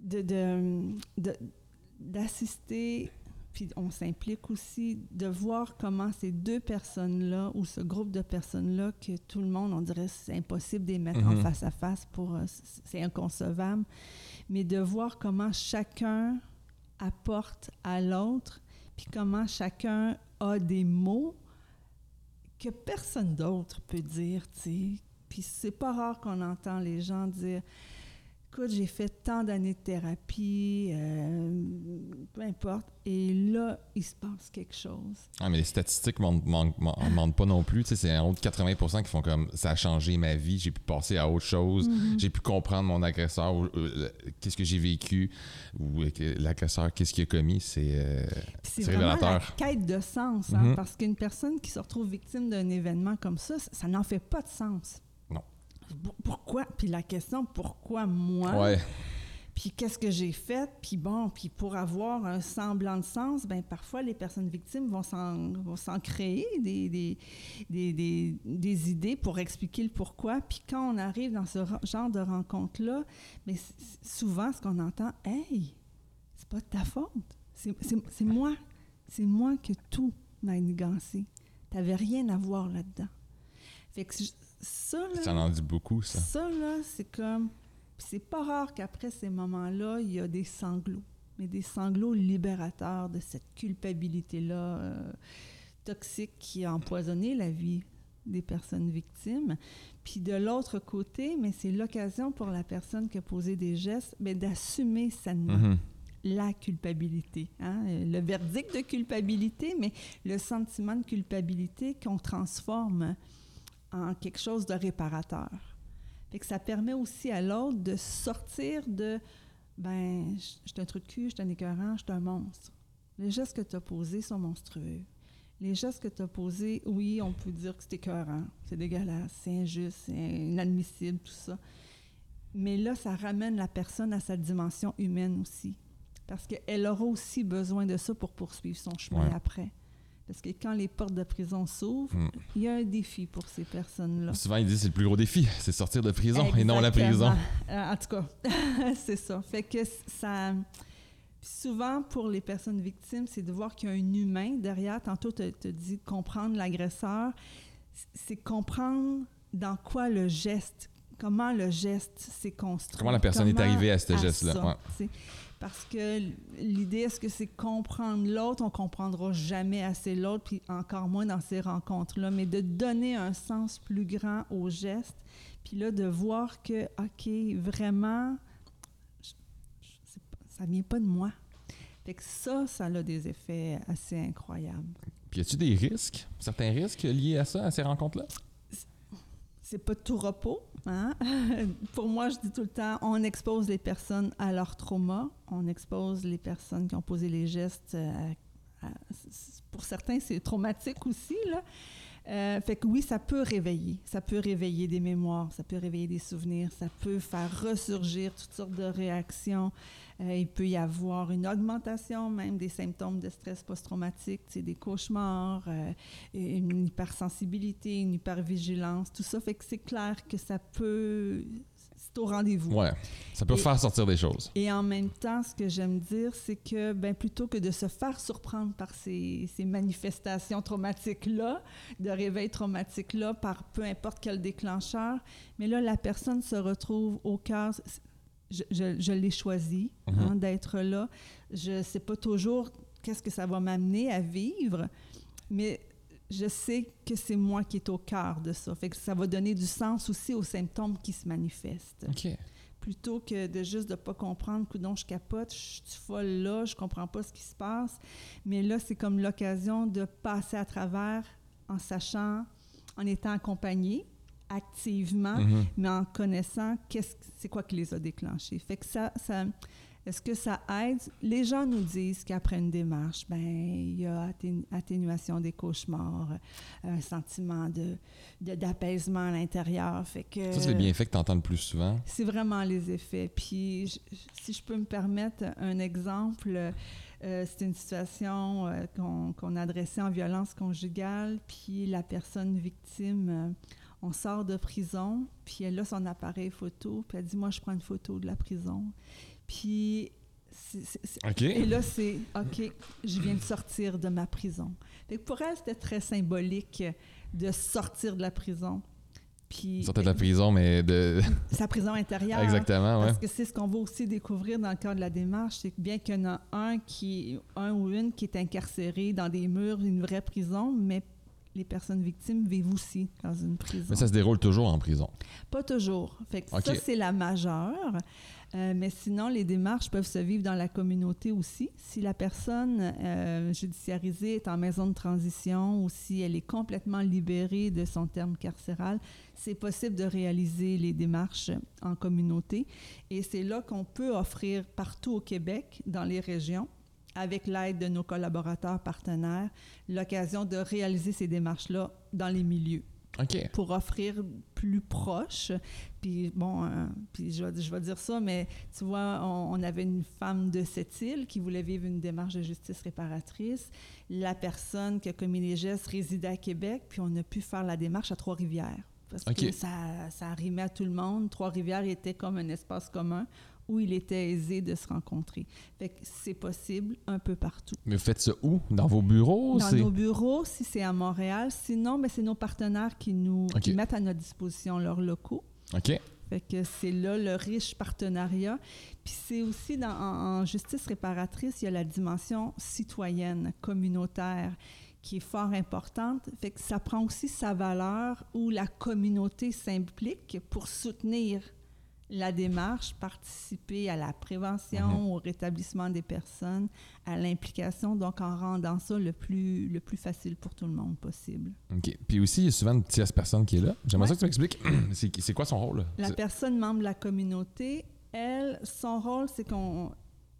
de, de- de- d'assister, puis on s'implique aussi, de voir comment ces deux personnes-là, ou ce groupe de personnes-là, que tout le monde, on dirait c'est impossible de les mettre en Mhm. face à face pour... euh, c'est inconcevable. Mais de voir comment chacun apporte à l'autre, puis comment chacun a des mots que personne d'autre peut dire, tu sais. Puis c'est pas rare qu'on entend les gens dire Écoute, j'ai fait tant d'années de thérapie, euh, peu importe, et là, il se passe quelque chose. Ah, mais les statistiques ne mentent, pas non plus. Tu sais, c'est en haut de 80 qui font comme ça a changé ma vie, j'ai pu passer à autre chose, Mm-hmm. j'ai pu comprendre mon agresseur, euh, qu'est-ce que j'ai vécu, ou euh, l'agresseur, qu'est-ce qu'il a commis. C'est. euh, c'est C'est vraiment la révélateur. quête de sens, hein, Mhm. parce qu'une personne qui se retrouve victime d'un événement comme ça, ça n'en fait pas de sens. Pourquoi? Puis la question, pourquoi moi? ouais. Puis qu'est-ce que j'ai fait? Puis bon, puis pour avoir un semblant de sens, ben parfois les personnes victimes vont s'en, vont s'en créer des, des, des, des- des idées pour expliquer le pourquoi. Puis quand on arrive dans ce re- genre de rencontre-là, mais c- souvent ce qu'on entend, « Hey, c'est pas de ta faute. C'est, c'est- c'est moi. C'est moi que tout m'a manigancé. T'avais rien à voir là-dedans. » Fait que ça, là... Ça en dit beaucoup, ça. Ça, là, c'est comme. C'est pas rare qu'après ces moments-là, il y a des sanglots. Mais des sanglots libérateurs de cette culpabilité-là euh, toxique qui a empoisonné la vie des personnes victimes. Puis de l'autre côté, mais c'est l'occasion pour la personne qui a posé des gestes mais d'assumer sainement Mhm. la culpabilité. hein, Le verdict de culpabilité, mais le sentiment de culpabilité qu'on transforme en quelque chose de réparateur. Fait que ça permet aussi à l'autre de sortir de ben, je suis un trou de cul, je suis un écœurant, je suis un monstre. Les gestes que tu as posés sont monstrueux. Les gestes que tu as posés, oui, on peut dire que c'est écœurant, c'est dégueulasse, c'est injuste, c'est inadmissible, tout ça. Mais là, ça ramène la personne à sa dimension humaine aussi. Parce qu'elle aura aussi besoin de ça pour poursuivre son chemin Ouais. après. Parce que quand les portes de prison s'ouvrent, Mm. il y a un défi pour ces personnes-là. Souvent, ils disent que c'est le plus gros défi, c'est sortir de prison et non la prison. Euh, en tout cas, c'est ça. Fait que ça. puis souvent, pour les personnes victimes, c'est de voir qu'il y a un humain derrière. Tantôt, tu as dit comprendre l'agresseur. C'est comprendre dans quoi le geste, comment le geste s'est construit. Comment la personne est arrivée à ce geste-là, ouais. Parce que l'idée, est-ce que c'est comprendre l'autre? On comprendra jamais assez l'autre, puis encore moins dans ces rencontres-là, mais de donner un sens plus grand au geste, puis là, de voir que, OK, vraiment, je- je- pas- ça vient pas de moi. Fait que ça, ça a des effets assez incroyables. Puis y a-tu des risques, certains risques liés à ça, à ces rencontres-là? c'est pas tout repos. Hein? Pour moi, je dis tout le temps, on expose les personnes à leur trauma, on expose les personnes qui ont posé les gestes. euh, pour certains, c'est traumatique aussi. Là. Euh, fait que oui, ça peut réveiller. Ça peut réveiller des mémoires, ça peut réveiller des souvenirs, ça peut faire ressurgir toutes sortes de réactions. Euh, il peut y avoir une augmentation même des symptômes de stress post-traumatique, des cauchemars, euh, une hypersensibilité, une hypervigilance, tout ça. Fait que c'est clair que ça peut... C'est au rendez-vous. Ouais. Ça peut Et- faire sortir des choses. Et en même temps, ce que j'aime dire, c'est que ben, plutôt que de se faire surprendre par ces, ces manifestations traumatiques-là, de réveil traumatique-là, par peu importe quel déclencheur, mais là, la personne se retrouve au cœur. Je, je- je l'ai choisi Mhm. hein, d'être là. Je ne sais pas toujours qu'est-ce que ça va m'amener à vivre, mais je sais que c'est moi qui est au cœur de ça. Fait que ça va donner du sens aussi aux symptômes qui se manifestent OK. plutôt que de juste de pas comprendre coudon je capote, je suis folle là, je comprends pas ce qui se passe. Mais là, c'est comme l'occasion de passer à travers en sachant, en étant accompagné activement, Mhm. mais en connaissant qu'est-ce c'est quoi qui les a déclenchés. Fait que ça, ça est-ce que ça aide? Les gens nous disent qu'après une démarche, ben il y a atténu- atténuation des cauchemars, un sentiment de, d'apaisement à l'intérieur. Fait que Ça, c'est les bienfaits que tu entends le plus souvent. c'est vraiment les effets. Puis, je- si je peux me permettre un exemple, euh, c'est une situation euh, qu'on qu'on adressait en violence conjugale, puis la personne victime, euh, on sort de prison, puis elle a son appareil photo, puis elle dit, moi, je prends une photo de la prison. Puis, et là, c'est OK, je viens de sortir de ma prison. Fait que pour elle, c'était très symbolique de sortir de la prison. Puis, Sortez de la prison, mais de. sa prison intérieure. Exactement, ouais. Parce que c'est ce qu'on va aussi découvrir dans le cadre de la démarche, c'est que bien qu'il y en a un qui, un ou une qui est incarcéré dans des murs, une vraie prison, mais les personnes victimes vivent aussi dans une prison. Mais ça se déroule toujours en prison. Pas toujours. Fait que ça, c'est la majeure. Euh, mais sinon, les démarches peuvent se vivre dans la communauté aussi. Si la personne euh, judiciarisée est en maison de transition ou si elle est complètement libérée de son terme carcéral, c'est possible de réaliser les démarches en communauté. Et c'est là qu'on peut offrir partout au Québec, dans les régions, avec l'aide de nos collaborateurs partenaires, l'occasion de réaliser ces démarches-là dans les milieux pour offrir plus proche. Puis bon, euh, puis je, vais- je vais dire ça, mais tu vois, on, on avait une femme de cette île qui voulait vivre une démarche de justice réparatrice. La personne qui a commis les gestes résidait à Québec, puis on a pu faire la démarche à Trois-Rivières. Parce que ça, ça arrimait à tout le monde. Trois-Rivières était comme un espace commun où il était aisé de se rencontrer. Fait que c'est possible un peu partout. Mais vous faites ça où? Dans vos bureaux? Dans nos bureaux, si c'est à Montréal. Sinon, ben, c'est nos partenaires qui nous qui mettent à notre disposition leurs locaux. OK. Fait que c'est là le riche partenariat. Puis c'est aussi dans, en, en justice réparatrice, il y a la dimension citoyenne, communautaire, qui est fort importante. Fait que ça prend aussi sa valeur où la communauté s'implique pour soutenir la démarche, participer à la prévention, Mhm. au rétablissement des personnes, à l'implication, donc en rendant ça le plus, le plus facile pour tout le monde possible. OK. Puis aussi, il y a souvent une tierce personne qui est là. J'aimerais Ouais. ça que tu m'expliques. c'est, quoi son rôle? La personne membre de la communauté, elle, son rôle, c'est qu'on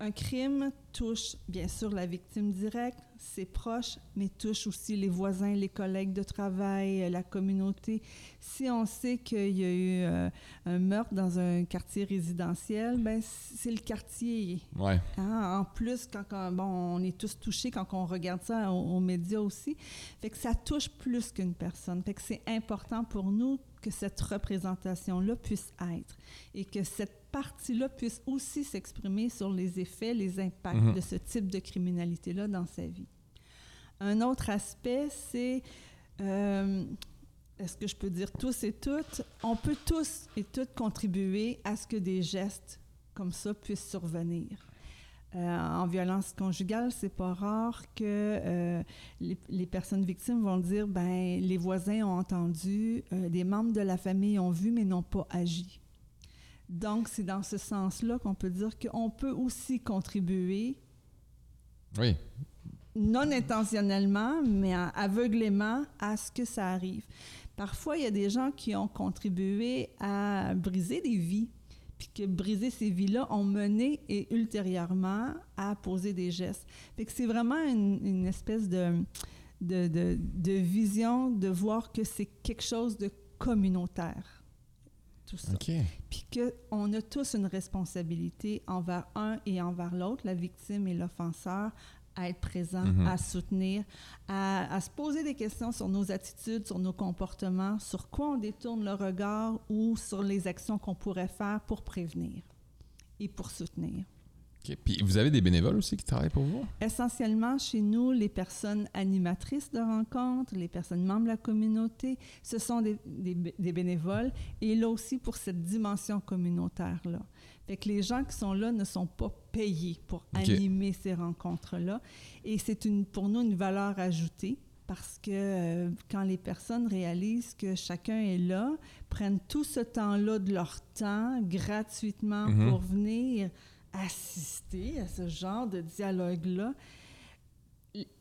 un crime touche bien sûr la victime directe, ses proches, mais touche aussi les voisins, les collègues de travail, euh, la communauté. Si on sait qu'il y a eu euh, un meurtre dans un quartier résidentiel, ben c'est le quartier. Ouais. hein. En plus, quand, quand- bon, on est tous touchés quand on regarde ça aux, aux médias aussi. Fait que ça touche plus qu'une personne. Fait que c'est important pour nous que cette représentation-là puisse être et que cette partie-là puisse aussi s'exprimer sur les effets, les impacts Mhm. de ce type de criminalité-là dans sa vie. Un autre aspect, c'est, euh, est-ce que je peux dire tous et toutes, on peut tous et toutes contribuer à ce que des gestes comme ça puissent survenir. Euh, en violence conjugale, c'est pas rare que euh, les, les personnes victimes vont dire ben les voisins ont entendu, euh, des membres de la famille ont vu mais n'ont pas agi. Donc c'est dans ce sens-là qu'on peut dire qu'on peut aussi contribuer Oui. non intentionnellement, mais aveuglément à ce que ça arrive. Parfois, il y a des gens qui ont contribué à briser des vies, puis que briser ces vies-là ont mené et ultérieurement à poser des gestes. Fait que c'est vraiment une, espèce de, de, de, de, vision de voir que c'est quelque chose de communautaire. Tout ça. Puis qu'on a tous une responsabilité envers un et envers l'autre, la victime et l'offenseur, à être présent, mhm. à soutenir, à, se poser des questions sur nos attitudes, sur nos comportements, sur quoi on détourne le regard ou sur les actions qu'on pourrait faire pour prévenir et pour soutenir. Puis vous avez des bénévoles aussi qui travaillent pour vous? Essentiellement, chez nous, les personnes animatrices de rencontres, les personnes membres de la communauté, ce sont des, des, bénévoles. Et là aussi, pour cette dimension communautaire-là. Fait que les gens qui sont là ne sont pas payés pour animer ces rencontres-là. Et c'est une, pour nous une valeur ajoutée parce que euh, quand les personnes réalisent que chacun est là, prennent tout ce temps-là de leur temps gratuitement mm-hmm. pour venir assister à ce genre de dialogue-là,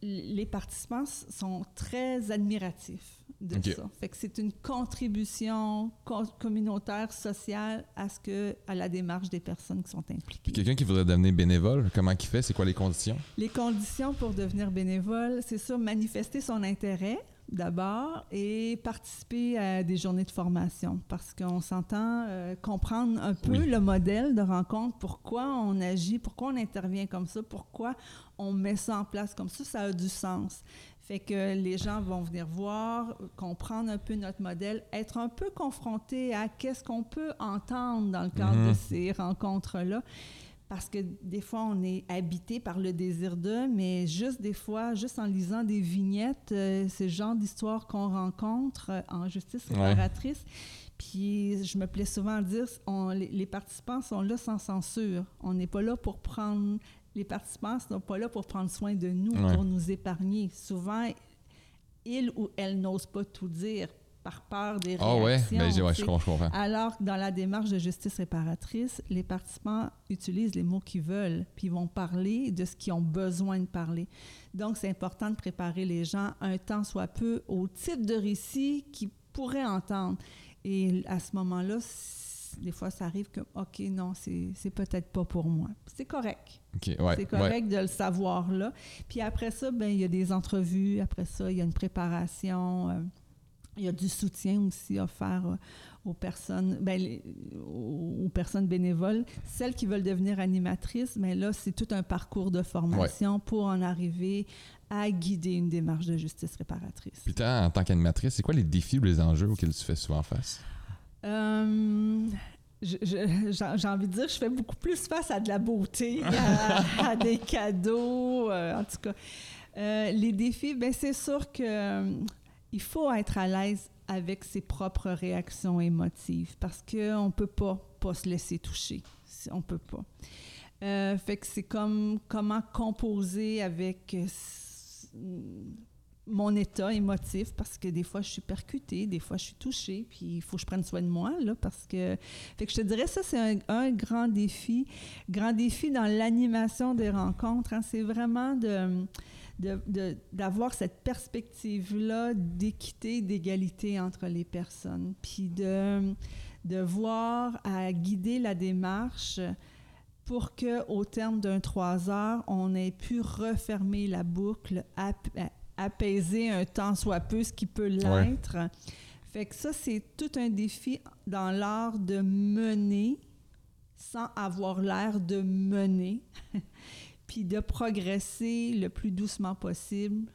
les participants sont très admiratifs de ça. Fait que c'est une contribution communautaire, sociale à ce que à la démarche des personnes qui sont impliquées. Quelqu'un qui voudrait devenir bénévole, comment il fait? C'est quoi les conditions? Les conditions pour devenir bénévole, c'est ça, manifester son intérêt d'abord et participer à des journées de formation parce qu'on s'entend euh, comprendre un peu le modèle de rencontre, pourquoi on agit, pourquoi on intervient comme ça, pourquoi on met ça en place comme ça, ça a du sens. Fait que les gens vont venir voir, comprendre un peu notre modèle, être un peu confrontés à qu'est-ce qu'on peut entendre dans le cadre de mhm. ces rencontres-là parce que des fois, on est habité par le désir d'eux, mais juste des fois, juste en lisant des vignettes, euh, c'est le genre d'histoire qu'on rencontre euh, en justice réparatrice. Puis je me plais souvent à dire, on, les, participants sont là sans censure. On n'est pas là pour prendre... Les participants ne sont pas là pour prendre soin de nous, pour nous épargner. Souvent, ils ou elles n'osent pas tout dire par peur des réactions. Ah ouais, je comprends. Alors dans la démarche de justice réparatrice, les participants utilisent les mots qu'ils veulent, puis ils vont parler de ce qu'ils ont besoin de parler. Donc c'est important de préparer les gens un temps soit peu au type de récit qu'ils pourraient entendre. Et à ce moment-là, des fois, ça arrive que, OK, non, c'est peut-être pas pour moi. C'est correct. c'est correct de le savoir là. Puis après ça, ben il y a des entrevues. Après ça, il y a une préparation. Euh, il y a du soutien aussi offert euh, aux personnes, ben, aux personnes bénévoles. Celles qui veulent devenir animatrices, mais là, c'est tout un parcours de formation pour en arriver à guider une démarche de justice réparatrice. Puis toi, en tant qu'animatrice, c'est quoi les défis ou les enjeux auxquels tu fais souvent face? Euh, j'ai envie de dire, je fais beaucoup plus face à de la beauté, à, des cadeaux, euh, en tout cas. les défis, ben c'est sûr que il faut être à l'aise avec ses propres réactions émotives parce qu'on ne peut pas, pas se laisser toucher. On peut pas. Euh, fait que c'est comme comment composer avec euh, mon état émotif parce que des fois je suis percutée, des fois je suis touchée, puis il faut que je prenne soin de moi là parce que fait que je te dirais ça c'est un, grand défi, grand défi dans l'animation des rencontres. Hein. c'est vraiment de d'avoir cette perspective-là d'équité, d'égalité entre les personnes, puis de, de voir à guider la démarche pour que au terme d'un trois heures, on ait pu refermer la boucle, apaiser un temps soit peu ce qui peut l'être. Fait que ça, c'est tout un défi dans l'art de mener sans avoir l'air de mener. puis de progresser le plus doucement possible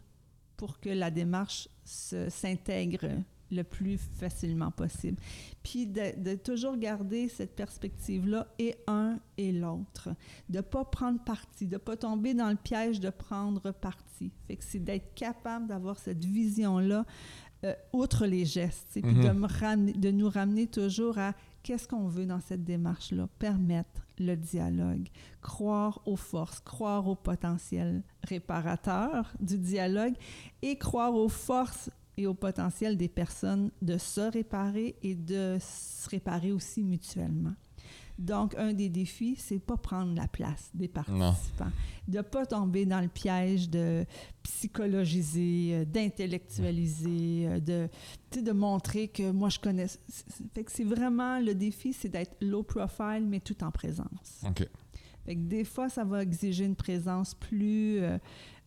pour que la démarche s'intègre le plus facilement possible. Puis de, toujours garder cette perspective-là et un et l'autre. De ne pas prendre parti, de ne pas tomber dans le piège de prendre parti. Fait que c'est d'être capable d'avoir cette vision-là, euh, outre les gestes, puis de, mm-hmm. me de nous ramener toujours à qu'est-ce qu'on veut dans cette démarche-là? Permettre le dialogue, croire aux forces, croire au potentiel réparateur du dialogue et croire aux forces et au potentiel des personnes de se réparer et de se réparer aussi mutuellement. Donc, un des défis, c'est pas prendre la place des participants, de pas tomber dans le piège de psychologiser, euh, d'intellectualiser, euh, de, de montrer que moi je connais. Fait que c'est vraiment le défi, c'est d'être low profile, mais tout en présence. OK. Fait que des fois, ça va exiger une présence plus, euh,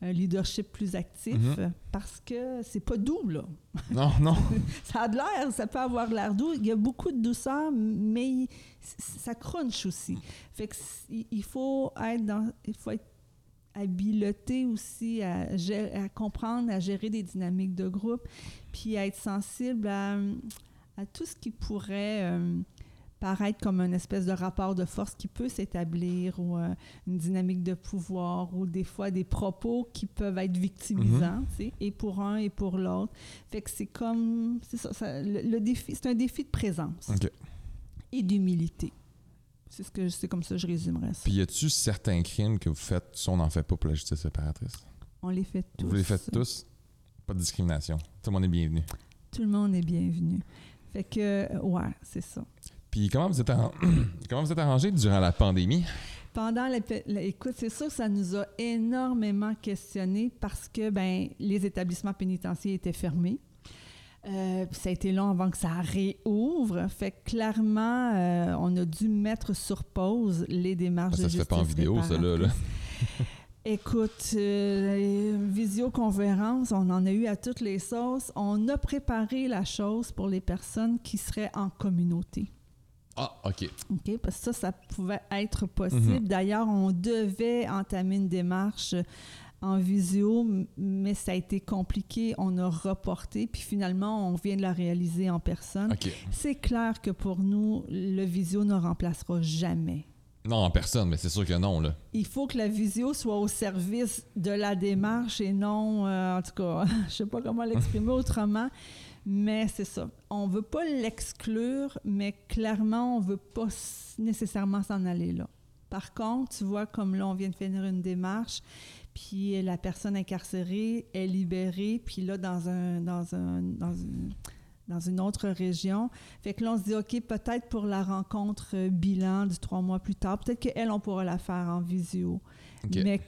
un leadership plus actif Mhm. parce que c'est pas doux, là. Non, non. Ça a de l'air, ça peut avoir l'air doux. Il y a beaucoup de douceur, mais ça crunch aussi. Fait que il- il faut être dans, il faut être habileté aussi à, gérer- à comprendre, à gérer des dynamiques de groupe, puis à être sensible à, à tout ce qui pourrait euh, paraître comme une espèce de rapport de force qui peut s'établir ou euh, une dynamique de pouvoir ou des fois des propos qui peuvent être victimisants, tu sais, et pour un et pour l'autre. Fait que c'est comme, c'est ça, ça- le, le défi, c'est un défi de présence OK. et d'humilité. C'est ce que c'est comme ça que je résumerais ça. Puis y a-tu certains crimes que vous faites si on n'en fait pas pour la justice réparatrice? On les fait tous. Vous les faites tous? Pas de discrimination. Tout le monde est bienvenu. Tout le monde est bienvenu. Fait que, ouais, c'est ça. Puis comment vous êtes, arran- comment vous êtes arrangé durant la pandémie? Pendant la, pa- la- écoute, c'est sûr que ça nous a énormément questionné parce que ben les établissements pénitentiaires étaient fermés. Euh, puis ça a été long avant que ça réouvre. Fait que clairement, euh, on a dû mettre sur pause les démarches Ça de se fait pas en justice vidéo, ça, là, là. Écoute, euh, les visioconférences, on en a eu à toutes les sauces. On a préparé la chose pour les personnes qui seraient en communauté. Ah, OK. OK? Parce que ça, ça pouvait être possible. Mhm. D'ailleurs, on devait entamer une démarche en visio, mais ça a été compliqué. On a reporté, puis finalement, on vient de la réaliser en personne. OK. C'est clair que pour nous, le visio ne remplacera jamais. Non, en personne, mais c'est sûr que non, là. Il faut que la visio soit au service de la démarche et non, euh, en tout cas, je sais pas comment l'exprimer autrement, mais c'est ça. On veut pas l'exclure, mais clairement, on veut pas nécessairement s'en aller là. Par contre, tu vois, comme là, on vient de finir une démarche, puis la personne incarcérée est libérée, puis là, dans un, dans un, dans une, dans une autre région. Fait que là, on se dit, OK, peut-être pour la rencontre euh, bilan du trois mois plus tard, peut-être qu'elle, on pourra la faire en visio. OK. Mais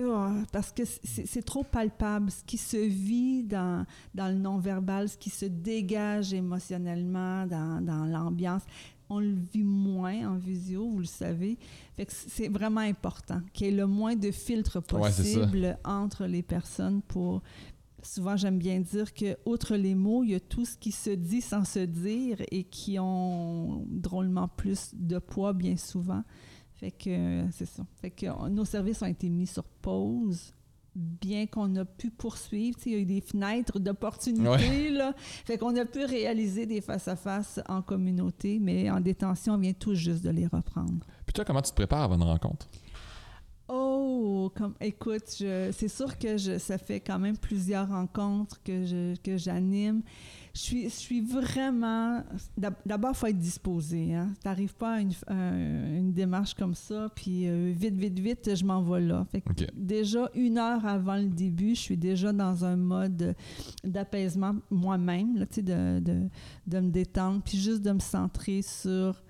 oh, parce que c'est trop palpable. Ce qui se vit dans, dans le non-verbal, ce qui se dégage émotionnellement dans, dans l'ambiance, on le vit moins en visio, vous le savez. Fait que c'est vraiment important qu'il y ait le moins de filtres Ouais, possible entre les personnes pour... Souvent, j'aime bien dire que, outre les mots, il y a tout ce qui se dit sans se dire et qui ont drôlement plus de poids bien souvent. Fait que c'est ça. Fait que nos services ont été mis sur pause, bien qu'on a pu poursuivre. Il y a eu des fenêtres d'opportunité. Ouais. là. Fait qu'on a pu réaliser des face-à-face en communauté, mais en détention, on vient tout juste de les reprendre. Puis toi, comment tu te prépares avant une rencontre? Oh, comme, écoute, c'est sûr que je, ça fait quand même plusieurs rencontres que je- que j'anime. Je suis, je suis vraiment. d'ab- D'abord, il faut être disposé. Hein. Tu n'arrives pas à une, à une démarche comme ça, puis euh, vite, vite, vite, je m'en vais là. Fait que déjà une heure avant le début, je suis déjà dans un mode d'apaisement moi-même, là, tu sais, de, de, de me détendre, puis juste de me centrer sur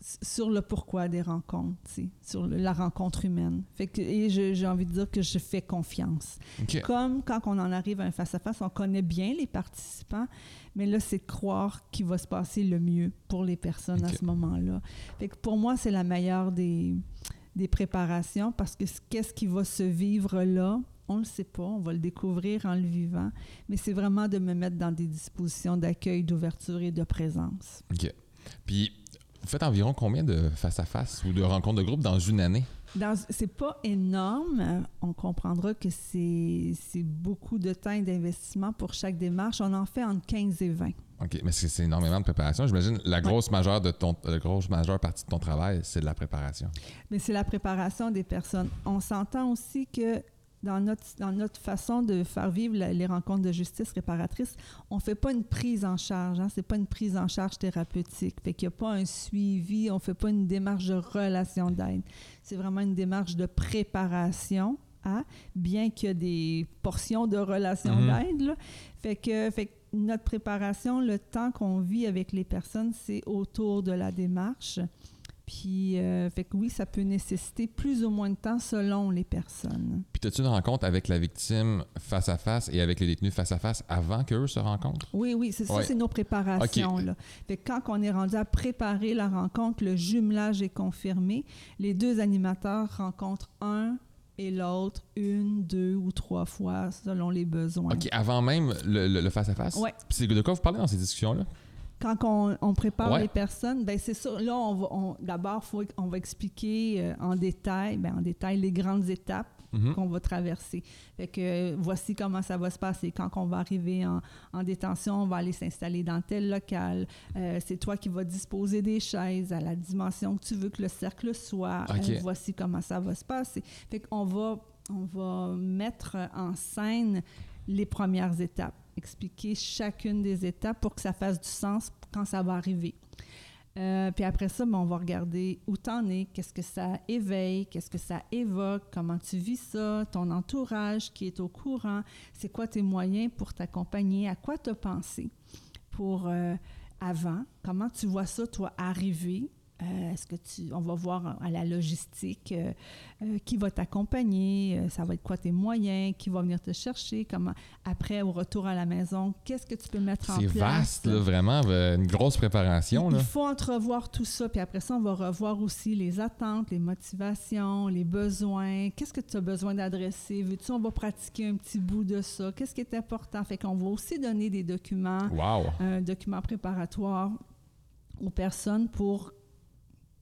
sur le pourquoi des rencontres, sur le- la rencontre humaine. Fait que, et j'ai envie de dire que je fais confiance. Comme quand on en arrive à un face-à-face, on connaît bien les participants, mais là, c'est de croire qu'il va se passer le mieux pour les personnes à ce moment-là. Fait que pour moi, c'est la meilleure des, des préparations parce que qu'est-ce qui va se vivre là? On le sait pas, on va le découvrir en le vivant, mais c'est vraiment de me mettre dans des dispositions d'accueil, d'ouverture et de présence. OK. Puis, vous faites environ combien de face-à-face ou de rencontres de groupe dans une année? C'est pas énorme. On comprendra que c'est beaucoup de temps et d'investissement pour chaque démarche. On en fait entre 15 et 20. OK, mais c'est c'est énormément de préparation. J'imagine la grosse majeure de ton la grosse majeure partie de ton travail, c'est de la préparation. Mais c'est la préparation des personnes. On s'entend aussi que dans notre, dans notre façon de faire vivre la- les rencontres de justice réparatrice, on ne fait pas une prise en charge. Hein? Ce n'est pas une prise en charge thérapeutique. Fait qu'il n'y a pas un suivi, on ne fait pas une démarche de relation d'aide. C'est vraiment une démarche de préparation, à, bien qu'il y a des portions de relation Mhm. d'aide. là. Fait que, fait que notre préparation, le temps qu'on vit avec les personnes, c'est autour de la démarche. Puis, euh, fait que oui, ça peut nécessiter plus ou moins de temps selon les personnes. Puis, as-tu une rencontre avec la victime face à face et avec les détenus face à face avant qu'eux se rencontrent? Oui, oui, c'est ça, c'est nos préparations. Là. Fait que quand on est rendu à préparer la rencontre, le jumelage est confirmé. Les deux animateurs rencontrent un et l'autre une, deux ou trois fois selon les besoins. OK, avant même le face-à-face? Oui. Puis c'est de quoi vous parlez dans ces discussions-là? Quand on, prépare les personnes, ben c'est ça. Là, on d'abord, on va expliquer euh, en détail, ben, en détail les grandes étapes mhm. qu'on va traverser. Fait que euh, voici comment ça va se passer. Quand on va arriver en, détention, on va aller s'installer dans tel local. Euh, c'est toi qui vas disposer des chaises à la dimension que tu veux que le cercle soit. voici comment ça va se passer. Fait qu'on va, on va mettre en scène les premières étapes expliquer chacune des étapes pour que ça fasse du sens quand ça va arriver. Euh, puis après ça, ben, on va regarder où t'en es, qu'est-ce que ça éveille, qu'est-ce que ça évoque, comment tu vis ça, ton entourage qui est au courant, c'est quoi tes moyens pour t'accompagner, à quoi as pensé pour euh, avant, comment tu vois ça, toi, arriver, euh, est-ce que tu, on va voir à la logistique euh, euh, qui va t'accompagner, ça va être quoi tes moyens, qui va venir te chercher, comment après au retour à la maison, qu'est-ce que tu peux mettre en place. C'est vaste, vraiment, une grosse préparation. Il faut entrevoir tout ça, puis après ça, on va revoir aussi les attentes, les motivations, les besoins. Qu'est-ce que tu as besoin d'adresser? Veux-tu, on va pratiquer un petit bout de ça? Qu'est-ce qui est important? Fait qu'on va aussi donner des documents, wow. documents préparatoires aux personnes pour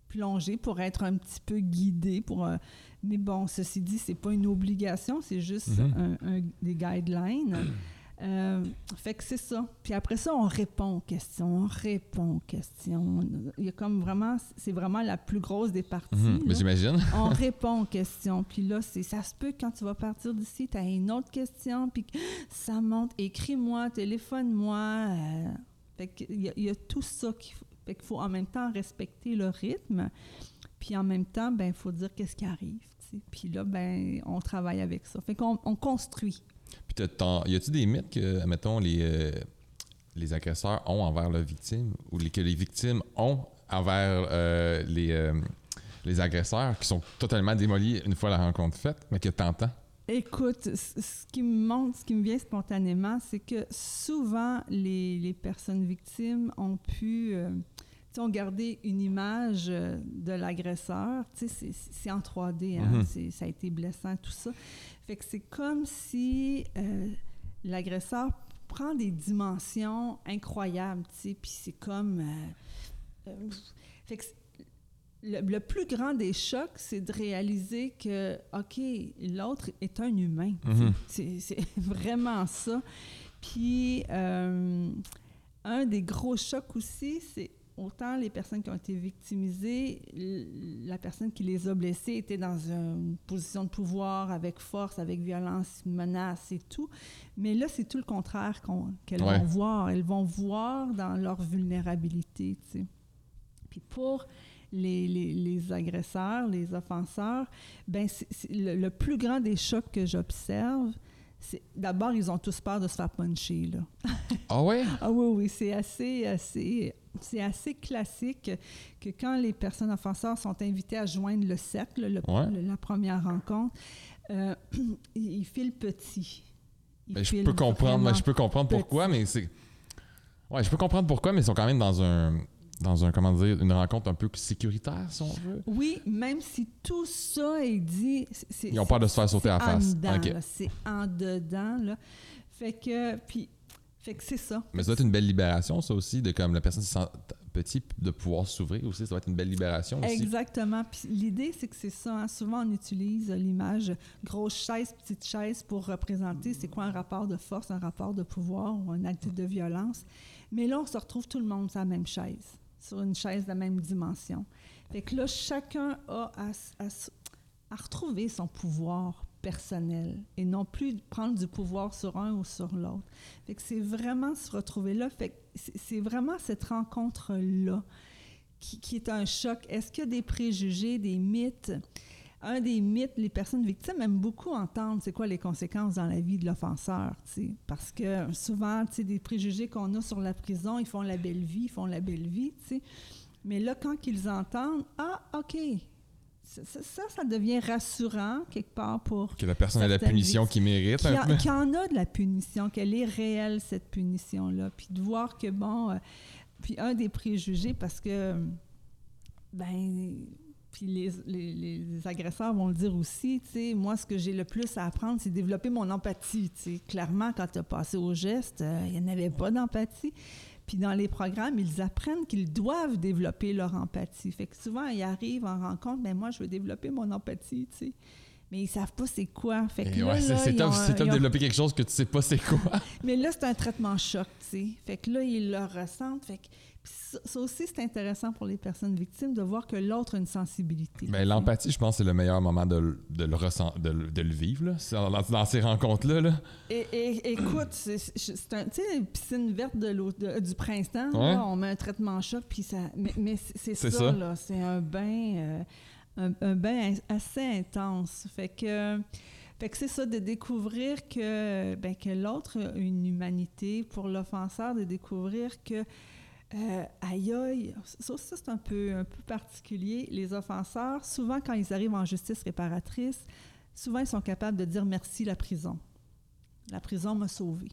plonger pour être un petit peu guidé. Pour, euh, mais bon, ceci dit, c'est pas une obligation, c'est juste mhm. un, des guidelines. Euh, fait que c'est ça. Puis après ça, on répond aux questions, on répond aux questions. Il y a comme vraiment, c'est vraiment la plus grosse des parties. Mhm. J'imagine. on répond aux questions. Puis là, c'est, ça se peut quand tu vas partir d'ici, tu as une autre question, puis ça monte. Écris-moi, téléphone-moi. Euh, fait qu'il y, y, a tout ça qu'il faut fait qu'il faut en même temps respecter le rythme, puis en même temps, ben il faut dire qu'est-ce qui arrive. Puis là, ben on travaille avec ça. Fait qu'on on construit. Puis y a-tu des mythes que, mettons, les, euh, les agresseurs ont envers leurs victimes ou que les victimes ont envers euh, les, euh, les agresseurs qui sont totalement démolis une fois la rencontre faite, mais que t'entends? Écoute, ce qui me montre, ce qui me vient spontanément, c'est que souvent les, les, personnes victimes ont pu, euh, ont gardé une image euh, de l'agresseur. C'est en 3D, hein, mm-hmm. ça a été blessant, tout ça. Fait que c'est comme si euh, l'agresseur prend des dimensions incroyables, puis c'est comme... fait que le, plus grand des chocs, c'est de réaliser que, OK, l'autre est un humain. Mhm. C'est vraiment ça. Puis, euh, un des gros chocs aussi, c'est autant les personnes qui ont été victimisées, la personne qui les a blessées était dans une position de pouvoir, avec force, avec violence, menace et tout. Mais là, c'est tout le contraire qu'elles vont voir. Elles vont voir dans leur vulnérabilité, tu sais. Puis pour les, agresseurs, les offenseurs, ben le, plus grand des chocs que j'observe, c'est d'abord, ils ont tous peur de se faire puncher. Là. Ah ouais? ah oui, oui, c'est assez, assez, c'est assez classique que quand les personnes offenseurs sont invitées à joindre le cercle, la première rencontre, euh, ils filent petit. Ben, je peux comprendre, je peux comprendre pourquoi, mais c'est. Ouais, je peux comprendre pourquoi, mais ils sont quand même dans un dans un, comment dire, une rencontre un peu sécuritaire, si on veut. Oui, même si tout ça est dit... Ils n'ont peur de se faire sauter à la face. C'est en dedans, là. Fait que, puis, fait que c'est ça. Mais ça doit être une belle libération, ça aussi, de comme la personne se sent petit, de pouvoir s'ouvrir aussi, ça doit être une belle libération aussi. Exactement. Puis l'idée, c'est que c'est ça. Hein. Souvent, on utilise l'image grosse chaise, petite chaise pour représenter c'est quoi un rapport de force, un rapport de pouvoir ou un acte de violence. Mais là, on se retrouve tout le monde sur la même chaise sur une chaise de la même dimension. Fait que là, chacun a à, retrouver son pouvoir personnel et non plus prendre du pouvoir sur un ou sur l'autre. Fait que c'est vraiment se retrouver là. Fait que c'est vraiment cette rencontre-là qui, qui, est un choc. Est-ce qu'il y a des préjugés, des mythes? Un des mythes, les personnes victimes aiment beaucoup entendre c'est quoi les conséquences dans la vie de l'offenseur, tu sais, parce que souvent, tu sais, des préjugés qu'on a sur la prison, ils font la belle vie, ils font la belle vie, tu sais. Mais là, quand ils entendent, ah, OK, ça, ça, ça devient rassurant quelque part pour Que la personne a la punition qu'il mérite y, qu'il y en a de la punition, qu'elle est réelle, cette punition-là. Puis de voir que, bon, euh, puis un des préjugés, parce que, ben, puis les, agresseurs vont le dire aussi, tu sais, moi, ce que j'ai le plus à apprendre, c'est développer mon empathie, tu sais. Clairement, quand tu as passé au geste, euh, il n'y en avait pas d'empathie. Puis dans les programmes, ils apprennent qu'ils doivent développer leur empathie. Fait que souvent, ils arrivent en rencontre, ben moi, je veux développer mon empathie, tu sais. Mais ils savent pas c'est quoi. Fait que là, ouais, c'est top, top ont- développer quelque chose que tu sais pas c'est quoi. mais là, c'est un traitement choc, tu sais. Fait que là, ils le ressentent. Fait que ça, ça aussi, c'est intéressant pour les personnes victimes de voir que l'autre a une sensibilité. Ben, l'empathie, je pense, c'est le meilleur moment de, le- de le ressent, de, le- de le vivre. Là. Dans, dans ces rencontres-là. Là. Et, et- écoute, c'est un, une piscine verte de l'eau- du printemps, Ouais. là, on met un traitement choc, puis ça. Mais, mais c'est- c'est C'est ça, ça. là. C'est un bain, euh, un, bain assez intense. Fait que. C'est ça, de découvrir que, ben, que l'autre a une humanité, pour l'offenseur, de découvrir que, euh, aïe aïe, ça, ça, c'est un peu, un peu particulier. Les offenseurs, souvent quand ils arrivent en justice réparatrice, souvent ils sont capables de dire merci la prison. La prison m'a sauvé.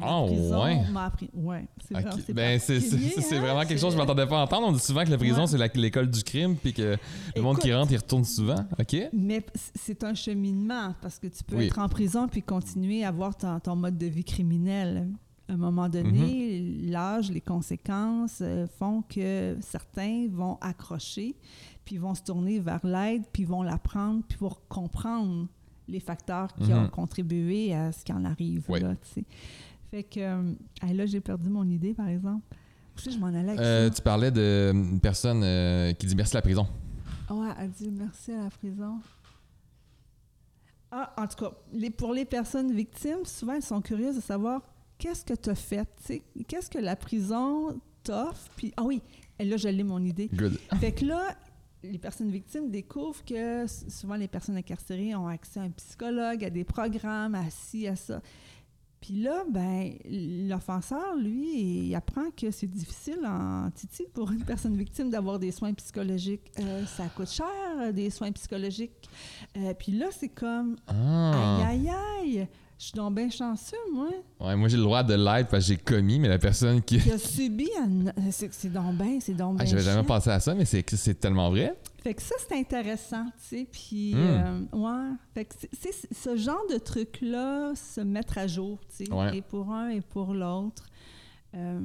Ah, prison ouais. m'a appris. Ouais, c'est vrai, Ben, c'est c'est- particulier, c'est hein? vraiment quelque chose que je C'est- m'attendais pas à entendre. On dit souvent que la prison, Ouais. c'est l'école du crime, puis que le monde qui rentre, il retourne souvent. OK? Mais c'est un cheminement parce que tu peux Oui. être en prison puis continuer à avoir ton, ton mode de vie criminel. À un moment donné, Mhm. l'âge, les conséquences euh, font que certains vont accrocher, puis vont se tourner vers l'aide, puis vont l'apprendre, puis vont comprendre les facteurs qui ont Mhm. contribué à ce qui en arrive. Oui. Là. Fait que euh, là, j'ai perdu mon idée, par exemple. Je m'en allais avec Euh, ça. tu parlais d'une personne euh, qui dit merci à la prison. Ouais, elle dit merci à la prison. Ah, en tout cas, les, pour les personnes victimes, souvent, elles sont curieuses de savoir qu'est-ce que tu as fait, qu'est-ce que la prison t'offre? Puis, ah oui, là, je l'ai mon idée. Good. Fait que là, les personnes victimes découvrent que souvent les personnes incarcérées ont accès à un psychologue, à des programmes, à ci, à ça. Puis là, ben, l'offenseur, lui, il apprend que c'est difficile en Titi pour une personne victime d'avoir des soins psychologiques. Euh, ça coûte cher, des soins psychologiques. Euh, puis là, c'est comme, Ah. aïe, aïe, aïe, je suis donc bien chanceux, moi, Ouais, moi, j'ai le droit de l'aide parce que j'ai commis, mais la personne qui. qui a subi, un- c'est donc bien, c'est donc Ah, bien J'avais jamais pensé à ça, mais c'est tellement vrai. Fait que ça, c'est intéressant, tu sais, puis, Hmm. euh, ouais, fait que c'est c'est ce genre de truc-là, se mettre à jour, tu sais, Ouais. et pour un et pour l'autre. Euh,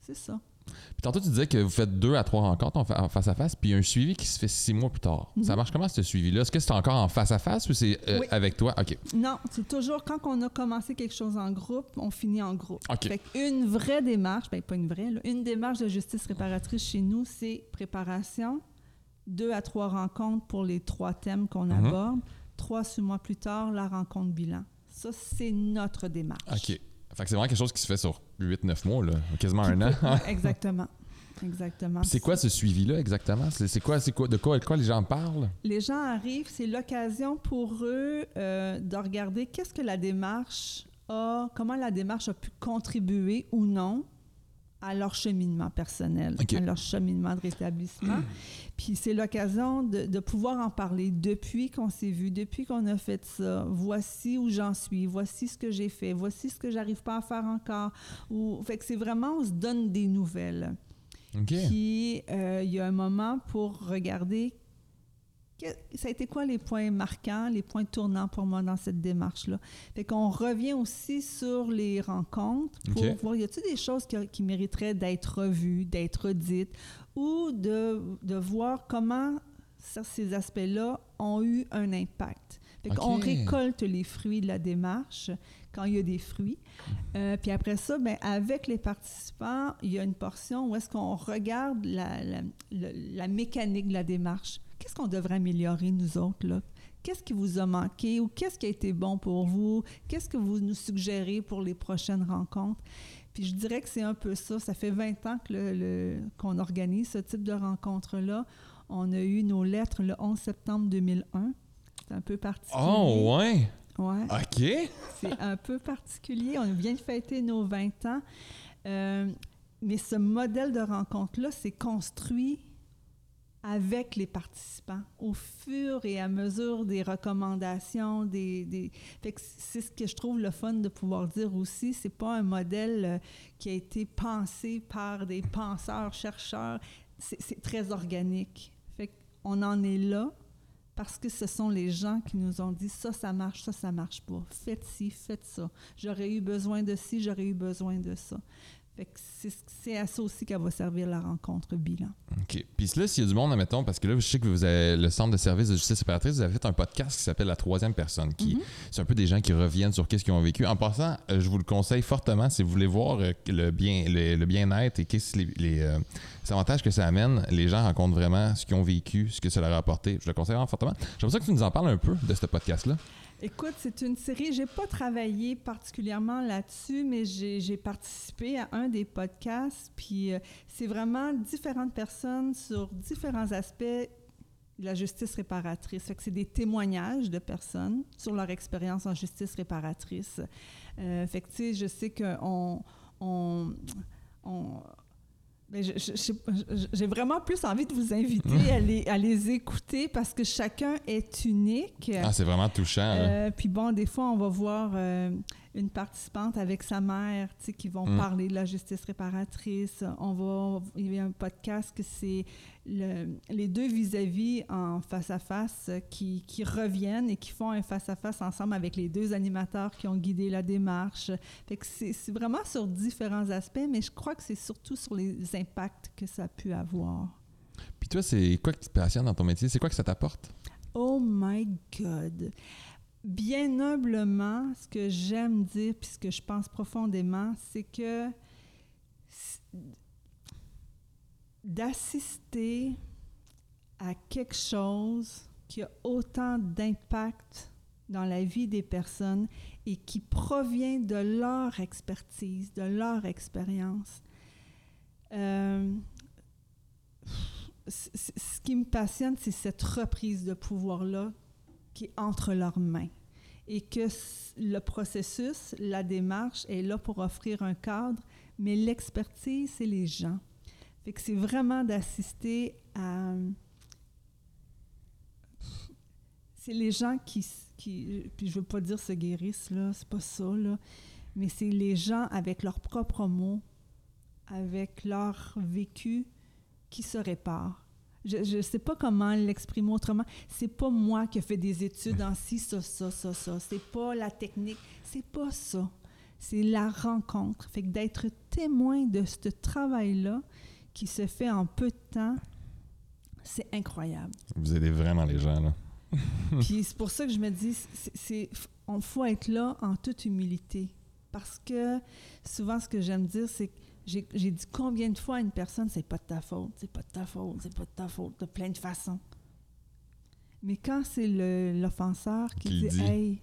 c'est ça. Puis tantôt, tu disais que vous faites deux à trois rencontres en, fa- en face à face, puis un suivi qui se fait six mois plus tard. Mhm. Ça marche comment ce suivi-là? Est-ce que c'est encore en face à face ou c'est euh, Oui. avec toi? OK. Non, c'est toujours quand on a commencé quelque chose en groupe, on finit en groupe. OK. Fait une vraie démarche, ben pas une vraie, là, une démarche de justice réparatrice chez nous, c'est préparation, deux à trois rencontres pour les trois thèmes qu'on Mhm. aborde, trois six mois plus tard, la rencontre bilan. Ça, c'est notre démarche. OK. Fait que c'est vraiment quelque chose qui se fait sur 8-9 mois, là, quasiment un an. exactement. Exactement. C'est quoi ce suivi-là exactement? C'est quoi, c'est quoi, de quoi, de quoi les gens parlent? Les gens arrivent, c'est l'occasion pour eux euh, de regarder qu'est-ce que la démarche a, comment la démarche a pu contribuer ou non à leur cheminement personnel, à leur cheminement de rétablissement. Puis c'est l'occasion de, de pouvoir en parler depuis qu'on s'est vu, depuis qu'on a fait ça. Voici où j'en suis, voici ce que j'ai fait, voici ce que j'arrive pas à faire encore. Ou, fait que c'est vraiment, on se donne des nouvelles. Puis, euh, il y a un moment pour regarder ça a été quoi les points marquants, les points tournants pour moi dans cette démarche-là? Fait qu'on revient aussi sur les rencontres pour OK. voir, y a-t-il des choses qui, qui mériteraient d'être revues, d'être dites, ou de, de voir comment ces aspects-là ont eu un impact? Fait qu'on OK. récolte les fruits de la démarche quand il y a des fruits. Euh, puis après ça, ben, avec les participants, il y a une portion où est-ce qu'on regarde la, la mécanique de la démarche. Qu'est-ce qu'on devrait améliorer, nous autres, là? Qu'est-ce qui vous a manqué ou qu'est-ce qui a été bon pour vous? Qu'est-ce que vous nous suggérez pour les prochaines rencontres? Puis je dirais que c'est un peu ça. Ça fait 20 ans que le- le- qu'on organise ce type de rencontre-là. On a eu nos lettres le 11 septembre 2001. C'est un peu particulier. Oh, ouais! Ouais. OK! C'est un peu particulier. On vient de fêter nos 20 ans. Euh, mais ce modèle de rencontre-là s'est construit avec les participants au fur et à mesure des recommandations, c'est ce que je trouve le fun de pouvoir dire aussi. C'est pas un modèle euh, qui a été pensé par des penseurs, chercheurs. C'est c'est très organique. Fait qu'on en est là parce que ce sont les gens qui nous ont dit ça, ça marche, ça, ça marche pas. Faites ci, faites ça. J'aurais eu besoin de ci, j'aurais eu besoin de ça. Fait que c'est à ça aussi qu'elle va servir la rencontre bilan. OK. Puis là, s'il y a du monde, admettons, parce que là, je sais que vous avez le Centre de services de justice réparatrice, vous avez fait un podcast qui s'appelle La troisième personne, qui Mhm. c'est un peu des gens qui reviennent sur qu'est-ce qu'ils ont vécu. En passant, euh, je vous le conseille fortement si vous voulez voir euh, le bien le, le bien-être et qu'est-ce les, les, euh, les avantages que ça amène. Les gens rencontrent vraiment ce qu'ils ont vécu, ce que ça leur a apporté. Je le conseille vraiment fortement. J'aimerais ça que tu nous en parles un peu de ce podcast-là. Écoute, c'est une série, j'ai pas travaillé particulièrement là-dessus, mais j'ai participé à un des podcasts, puis euh, c'est vraiment différentes personnes sur différents aspects de la justice réparatrice. Fait que c'est des témoignages de personnes sur leur expérience en justice réparatrice. Euh, fait que, tu sais, je sais qu'on... On, on, ben, je- J'ai vraiment plus envie de vous inviter à les, à les écouter parce que chacun est unique. Ah, c'est vraiment touchant. Euh, puis bon, des fois, on va voir euh, une participante avec sa mère, tu sais, qui vont Mm. parler de la justice réparatrice. On va, il y a un podcast que c'est le- les deux vis-à-vis en face-à-face qui, qui reviennent et qui font un face-à-face ensemble avec les deux animateurs qui ont guidé la démarche. Fait que c'est vraiment sur différents aspects, mais je crois que c'est surtout sur les impacts que ça a pu avoir. Puis toi, c'est quoi qui te passionne dans ton métier? C'est quoi que ça t'apporte? Oh my God! Bien humblement, ce que j'aime dire, puis ce que je pense profondément, c'est que d'assister à quelque chose qui a autant d'impact dans la vie des personnes et qui provient de leur expertise, de leur expérience. Euh, ce qui me passionne, c'est cette reprise de pouvoir-là qui est entre leurs mains. Et que le processus, la démarche est là pour offrir un cadre, mais l'expertise, c'est les gens. Fait que c'est vraiment d'assister à... C'est les gens qui, qui... Puis je veux pas dire se guérissent, là, c'est pas ça, là. Mais c'est les gens avec leurs propres mots, avec leur vécu, qui se réparent. Je ne sais pas comment l'exprimer autrement. C'est pas moi qui ai fait des études en ci, ça, ça, ça, ça. C'est pas la technique. C'est pas ça. C'est la rencontre. Fait que d'être témoin de ce travail-là qui se fait en peu de temps, c'est incroyable. Vous aidez vraiment les gens, là. Puis c'est pour ça que je me dis, c'est, on faut être là en toute humilité. Parce que souvent, ce que j'aime dire, c'est que j'ai, j'ai dit combien de fois à une personne, c'est pas de ta faute, c'est pas de ta faute, c'est pas de ta faute, de plein de façons. Mais quand c'est le, l'offenseur qui dit, dit. hey,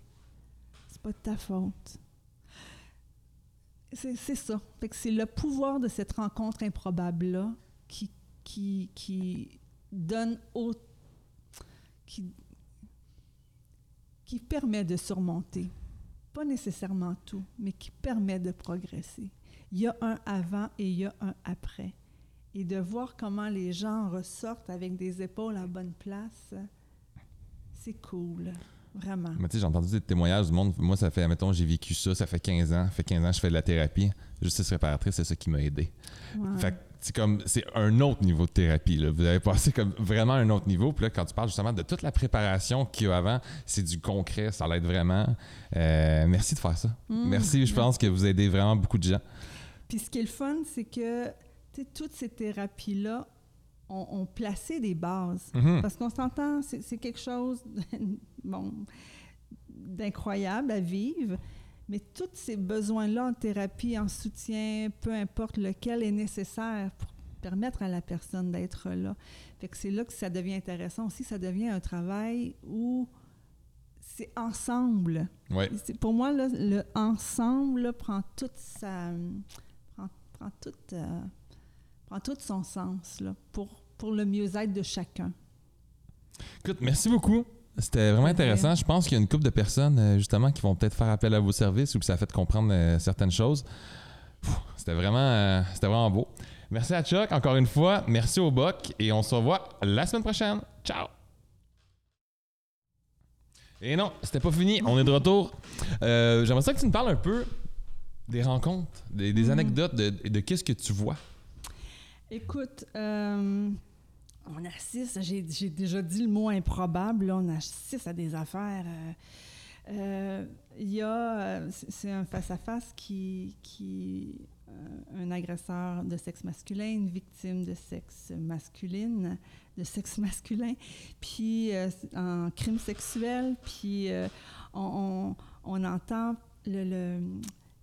c'est pas de ta faute. C'est, ça. C'est le pouvoir de cette rencontre improbable-là qui, donne qui permet de surmonter. Pas nécessairement tout, mais qui permet de progresser. Il y a un avant et il y a un après. Et de voir comment les gens ressortent avec des épaules à bonne place, c'est cool. Vraiment. Mais tu sais, j'ai entendu des témoignages du monde. Moi, ça fait, mettons, j'ai vécu ça, ça fait 15 ans. Ça fait 15 ans que je fais de la thérapie. Justice réparatrice, c'est ça qui m'a aidé. Ouais. Fait que c'est comme, c'est un autre niveau de thérapie. Là. Vous avez passé comme vraiment un autre niveau. Puis là, quand tu parles justement de toute la préparation qu'il y a avant, c'est du concret, ça l'aide vraiment. Euh, merci de faire ça. Mm. Merci, je pense que vous aidez vraiment beaucoup de gens. Puis ce qui est le fun, c'est que toutes ces thérapies-là ont, ont placé des bases. Mhm. Parce qu'on s'entend, c'est quelque chose bon, d'incroyable à vivre, mais tous ces besoins-là en thérapie, en soutien, peu importe lequel, est nécessaire pour permettre à la personne d'être là. Fait que c'est là que ça devient intéressant aussi, ça devient un travail où c'est ensemble. Ouais. Pour moi, là, le ensemble là, prend toute sa prend, prend toute, euh, prend tout son sens là, pour, pour le mieux-être de chacun. Écoute, merci beaucoup. C'était vraiment intéressant. Je pense qu'il y a une couple de personnes, euh, justement, qui vont peut-être faire appel à vos services ou que ça a fait comprendre euh, certaines choses. C'était vraiment, euh, c'était vraiment beau. Merci à Chuck, encore une fois. Merci au Boc et on se revoit la semaine prochaine. Ciao! Et non, c'était pas fini. On est de retour. J'aimerais ça que tu nous parles un peu des rencontres, des, des Mhm. anecdotes, de, de qu'est-ce que tu vois? Écoute, on assiste, j'ai déjà dit le mot improbable, là, on assiste à des affaires. euh, euh, Il y a, euh, c'est un face-à-face qui, qui un agresseur de sexe masculin, une victime de sexe masculine, de sexe masculin, puis en crime sexuel, puis on, on- entend le-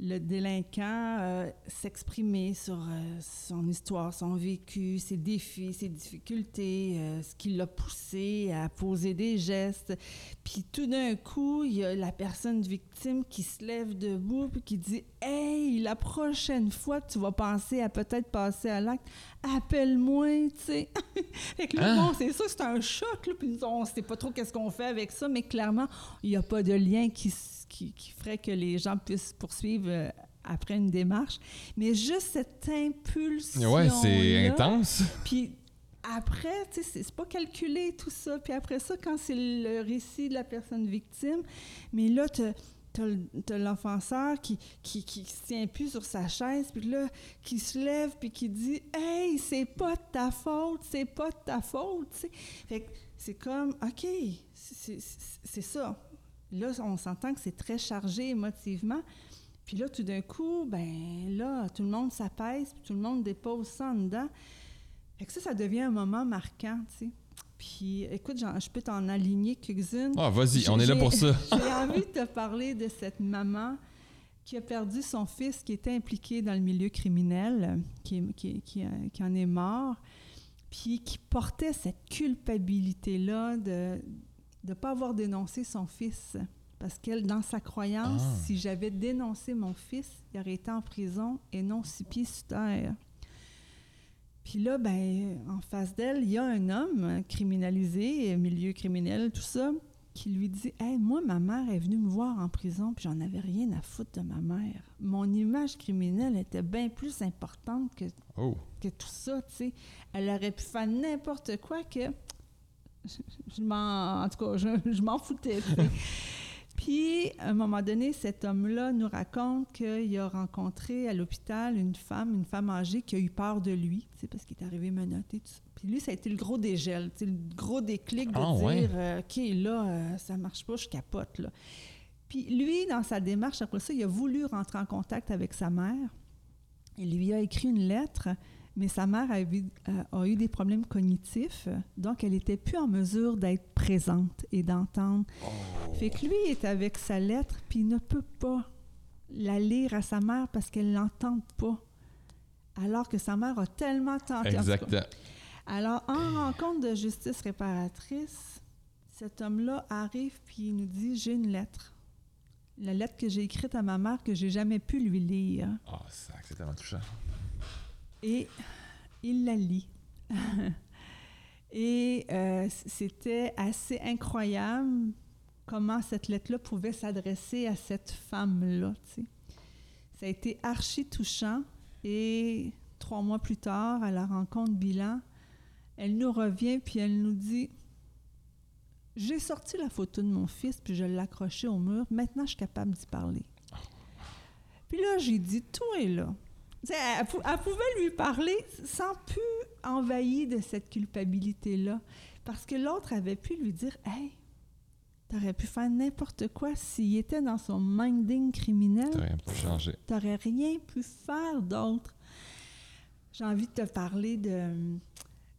le délinquant euh, s'exprimer sur euh, son histoire, son vécu, ses défis, ses difficultés, euh, ce qui l'a poussé à poser des gestes. Puis tout d'un coup, il y a la personne victime qui se lève debout puis qui dit Hey, la prochaine fois que tu vas penser à peut-être passer à l'acte, appelle-moi, tu sais. fait que là, Hein? bon, c'est ça, c'est un choc, là, puis on sait pas trop qu'est-ce qu'on fait avec ça, mais clairement, il n'y a pas de lien qui, s- qui, qui ferait que les gens puissent poursuivre euh, après une démarche. Mais juste cette impulsion. Ouais, c'est intense. Puis après, tu sais, c'est- pas calculé tout ça. Puis après ça, quand c'est le récit de la personne victime, mais là, t'as t'as l'offenseur qui, qui, qui se tient plus sur sa chaise, puis là, qui se lève, puis qui dit « Hey, c'est pas de ta faute, c'est pas de ta faute. » tu. Fait que c'est comme « OK, c'est ça. » Là, on s'entend que c'est très chargé émotivement. Puis là, tout d'un coup, ben là, tout le monde s'apaise, puis tout le monde dépose ça en dedans. Fait que ça, ça devient un moment marquant, tu sais. Puis, écoute, je peux t'en aligner quelques-unes. Ah, vas-y, on est là pour ça. J'ai envie de te parler de cette maman qui a perdu son fils, qui était impliqué dans le milieu criminel, qui, qui, qui, euh, qui en est mort, puis qui portait cette culpabilité-là de ne pas avoir dénoncé son fils. Parce qu'elle, dans sa croyance, Ah. si j'avais dénoncé mon fils, il aurait été en prison et non six pieds sous terre. Puis là, ben, en face d'elle, il y a un homme criminalisé, milieu criminel, tout ça, qui lui dit Hey, moi, ma mère est venue me voir en prison, puis j'en avais rien à foutre de ma mère. Mon image criminelle était bien plus importante que, Oh. que tout ça, tu sais. Elle aurait pu faire n'importe quoi que. Je, je m'en. En tout cas, je, je m'en foutais. Puis, à un moment donné, cet homme-là nous raconte qu'il a rencontré à l'hôpital une femme, une femme âgée qui a eu peur de lui, parce qu'il est arrivé menotté. Tout ça. Puis lui, ça a été le gros dégel, le gros déclic de Ah, dire ouais. euh, OK, là, euh, ça marche pas, je capote. Là. Puis lui, dans sa démarche, après ça, il a voulu rentrer en contact avec sa mère. Il lui a écrit une lettre, mais sa mère a eu, euh, a eu des problèmes cognitifs, donc elle n'était plus en mesure d'être présente et d'entendre. Fait que lui est avec sa lettre, puis il ne peut pas la lire à sa mère parce qu'elle l'entend pas. Alors que sa mère a tellement tenté. en tout cas. Exact. Alors, en rencontre de justice réparatrice, cet homme-là arrive puis il nous dit J'ai une lettre. La lettre que j'ai écrite à ma mère que j'ai jamais pu lui lire. Ah, ça, c'est tellement touchant. Et il la lit. Et euh, c'était assez incroyable comment cette lettre-là pouvait s'adresser à cette femme-là. Ça a été archi touchant. Et trois mois plus tard, à la rencontre bilan, elle nous revient puis elle nous dit J'ai sorti la photo de mon fils puis je l'ai accroché au mur. Maintenant, je suis capable d'y parler. Puis là, j'ai dit Toi, là. Elle, pou- elle pouvait lui parler sans plus envahi de cette culpabilité-là. Parce que l'autre avait pu lui dire Hey, t'aurais pu faire n'importe quoi s'il était dans son minding criminel. T'as rien pu changer. T'aurais rien pu faire d'autre. J'ai envie de te parler de,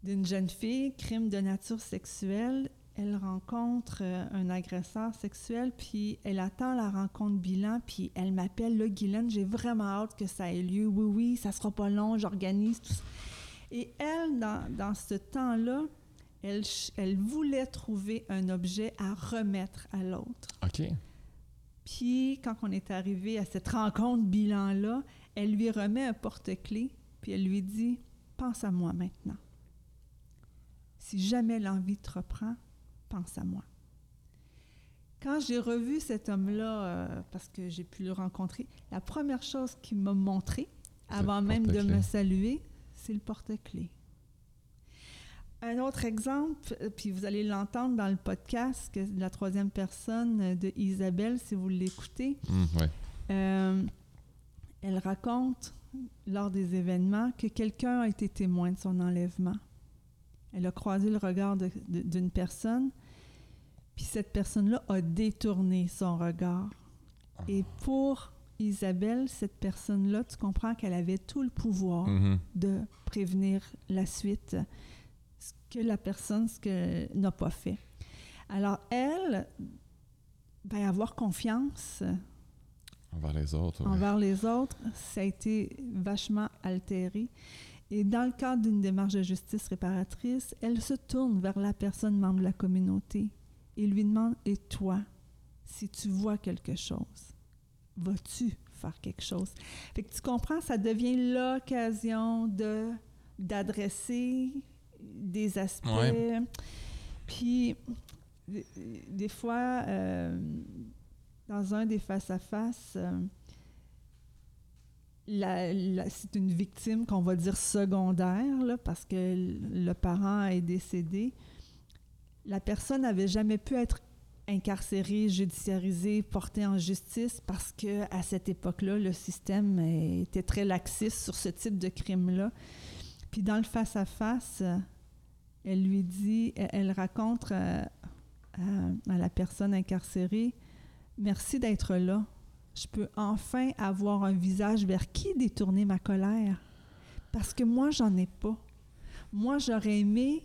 d'une jeune fille, crime de nature sexuelle. Elle rencontre euh, un agresseur sexuel, puis elle attend la rencontre bilan, puis elle m'appelle, là, Guylaine, j'ai vraiment hâte que ça ait lieu. Oui, oui, ça sera pas long, j'organise tout ça. Et elle, dans, dans ce temps-là, elle, elle voulait trouver un objet à remettre à l'autre. OK. Puis, quand on est arrivé à cette rencontre bilan-là, elle lui remet un porte-clés, puis elle lui dit Pense à moi maintenant. Si jamais l'envie te reprend, pense à moi. Quand j'ai revu cet homme-là, euh, parce que j'ai pu le rencontrer, la première chose qu'il m'a montré, avant même de me saluer, c'est le porte-clés. Un autre exemple, euh, puis vous allez l'entendre dans le podcast, que la troisième personne de Isabelle, si vous l'écoutez. Hum, ouais. Euh, elle raconte lors des événements que quelqu'un a été témoin de son enlèvement. Elle a croisé le regard d'une personne, puis cette personne-là a détourné son regard. Ah. Et pour Isabelle, cette personne-là, tu comprends qu'elle avait tout le pouvoir Mhm. de prévenir la suite, ce que la personne n'a pas fait. Alors elle, ben, avoir confiance Envers les autres. envers les autres, ça a été vachement altéré. Et dans le cadre d'une démarche de justice réparatrice, elle se tourne vers la personne membre de la communauté et lui demande Et toi, si tu vois quelque chose, vas-tu faire quelque chose Fait que tu comprends, ça devient l'occasion de d'adresser des aspects. Ouais. Puis, des, des fois, euh, dans un des face-à-face, euh, c'est une victime qu'on va dire secondaire, parce que le parent est décédé. La personne n'avait jamais pu être incarcérée, judiciarisée, portée en justice parce que à cette époque-là, le système était très laxiste sur ce type de crime-là. Puis dans le face-à-face, elle lui dit, elle, raconte euh, à la personne incarcérée, merci d'être là. Je peux enfin avoir un visage vers qui détourner ma colère? Parce que moi, j'en ai pas. Moi, j'aurais aimé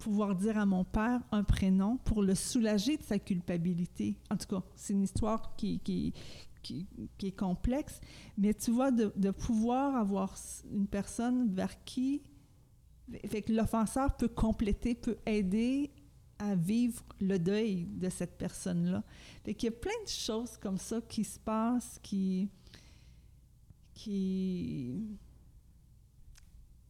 pouvoir dire à mon père un prénom pour le soulager de sa culpabilité. En tout cas, c'est une histoire qui, est complexe, mais tu vois, de, de pouvoir avoir une personne vers qui fait que l'offenseur peut compléter, peut aider à vivre le deuil de cette personne-là. Fait qu'il y a plein de choses comme ça qui se passent, qui, qui,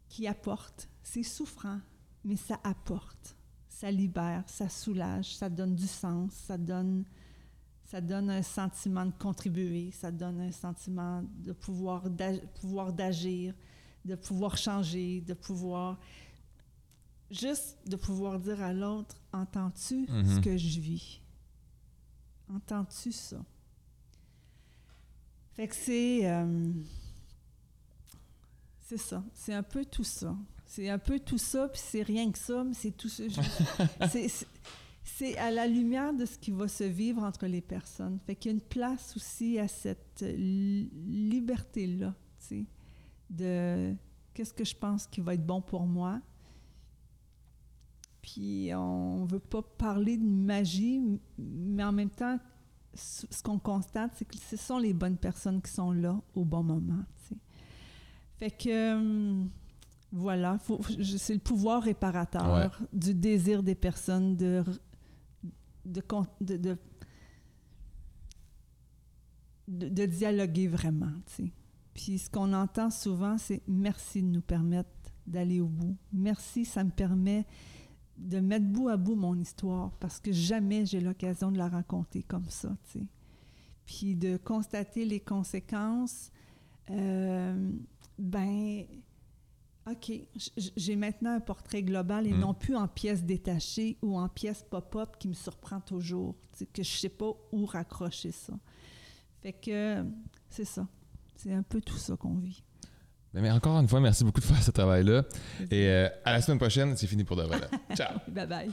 qui apportent. C'est souffrant, mais ça apporte. Ça libère, ça soulage, ça donne du sens, ça donne, ça donne un sentiment de contribuer, ça donne un sentiment de pouvoir d'ag- pouvoir d'agir, de pouvoir changer, de pouvoir juste de pouvoir dire à l'autre entends-tu ce Mhm. que je vis? Entends-tu ça? Fait que c'est euh, c'est ça c'est un peu tout ça c'est un peu tout ça puis c'est rien que ça mais c'est tout ça c'est- c'est- c'est à la lumière de ce qui va se vivre entre les personnes. Fait qu'il y a une place aussi à cette li- liberté-là, tu sais, de qu'est-ce que je pense qui va être bon pour moi. Puis on veut pas parler de magie, mais en même temps, ce qu'on constate, c'est que ce sont les bonnes personnes qui sont là au bon moment, tu sais. Fait que hum, voilà, c'est le pouvoir réparateur du désir des personnes de de, de, de, de- de dialoguer vraiment, tu sais. Puis ce qu'on entend souvent, c'est merci de nous permettre d'aller au bout. Merci, ça me permet de mettre bout à bout mon histoire parce que jamais j'ai l'occasion de la raconter comme ça, tu sais. Puis de constater les conséquences, euh, ben, OK, j'ai maintenant un portrait global et Mm. non plus en pièces détachées ou en pièces pop-up qui me surprend toujours, tu sais, que je sais pas où raccrocher ça. Fait que c'est ça. C'est un peu tout ça qu'on vit. Ben, Mais encore une fois, merci beaucoup de faire ce travail-là. Et euh, à la semaine prochaine, c'est fini pour de vrai. Ciao! Bye bye.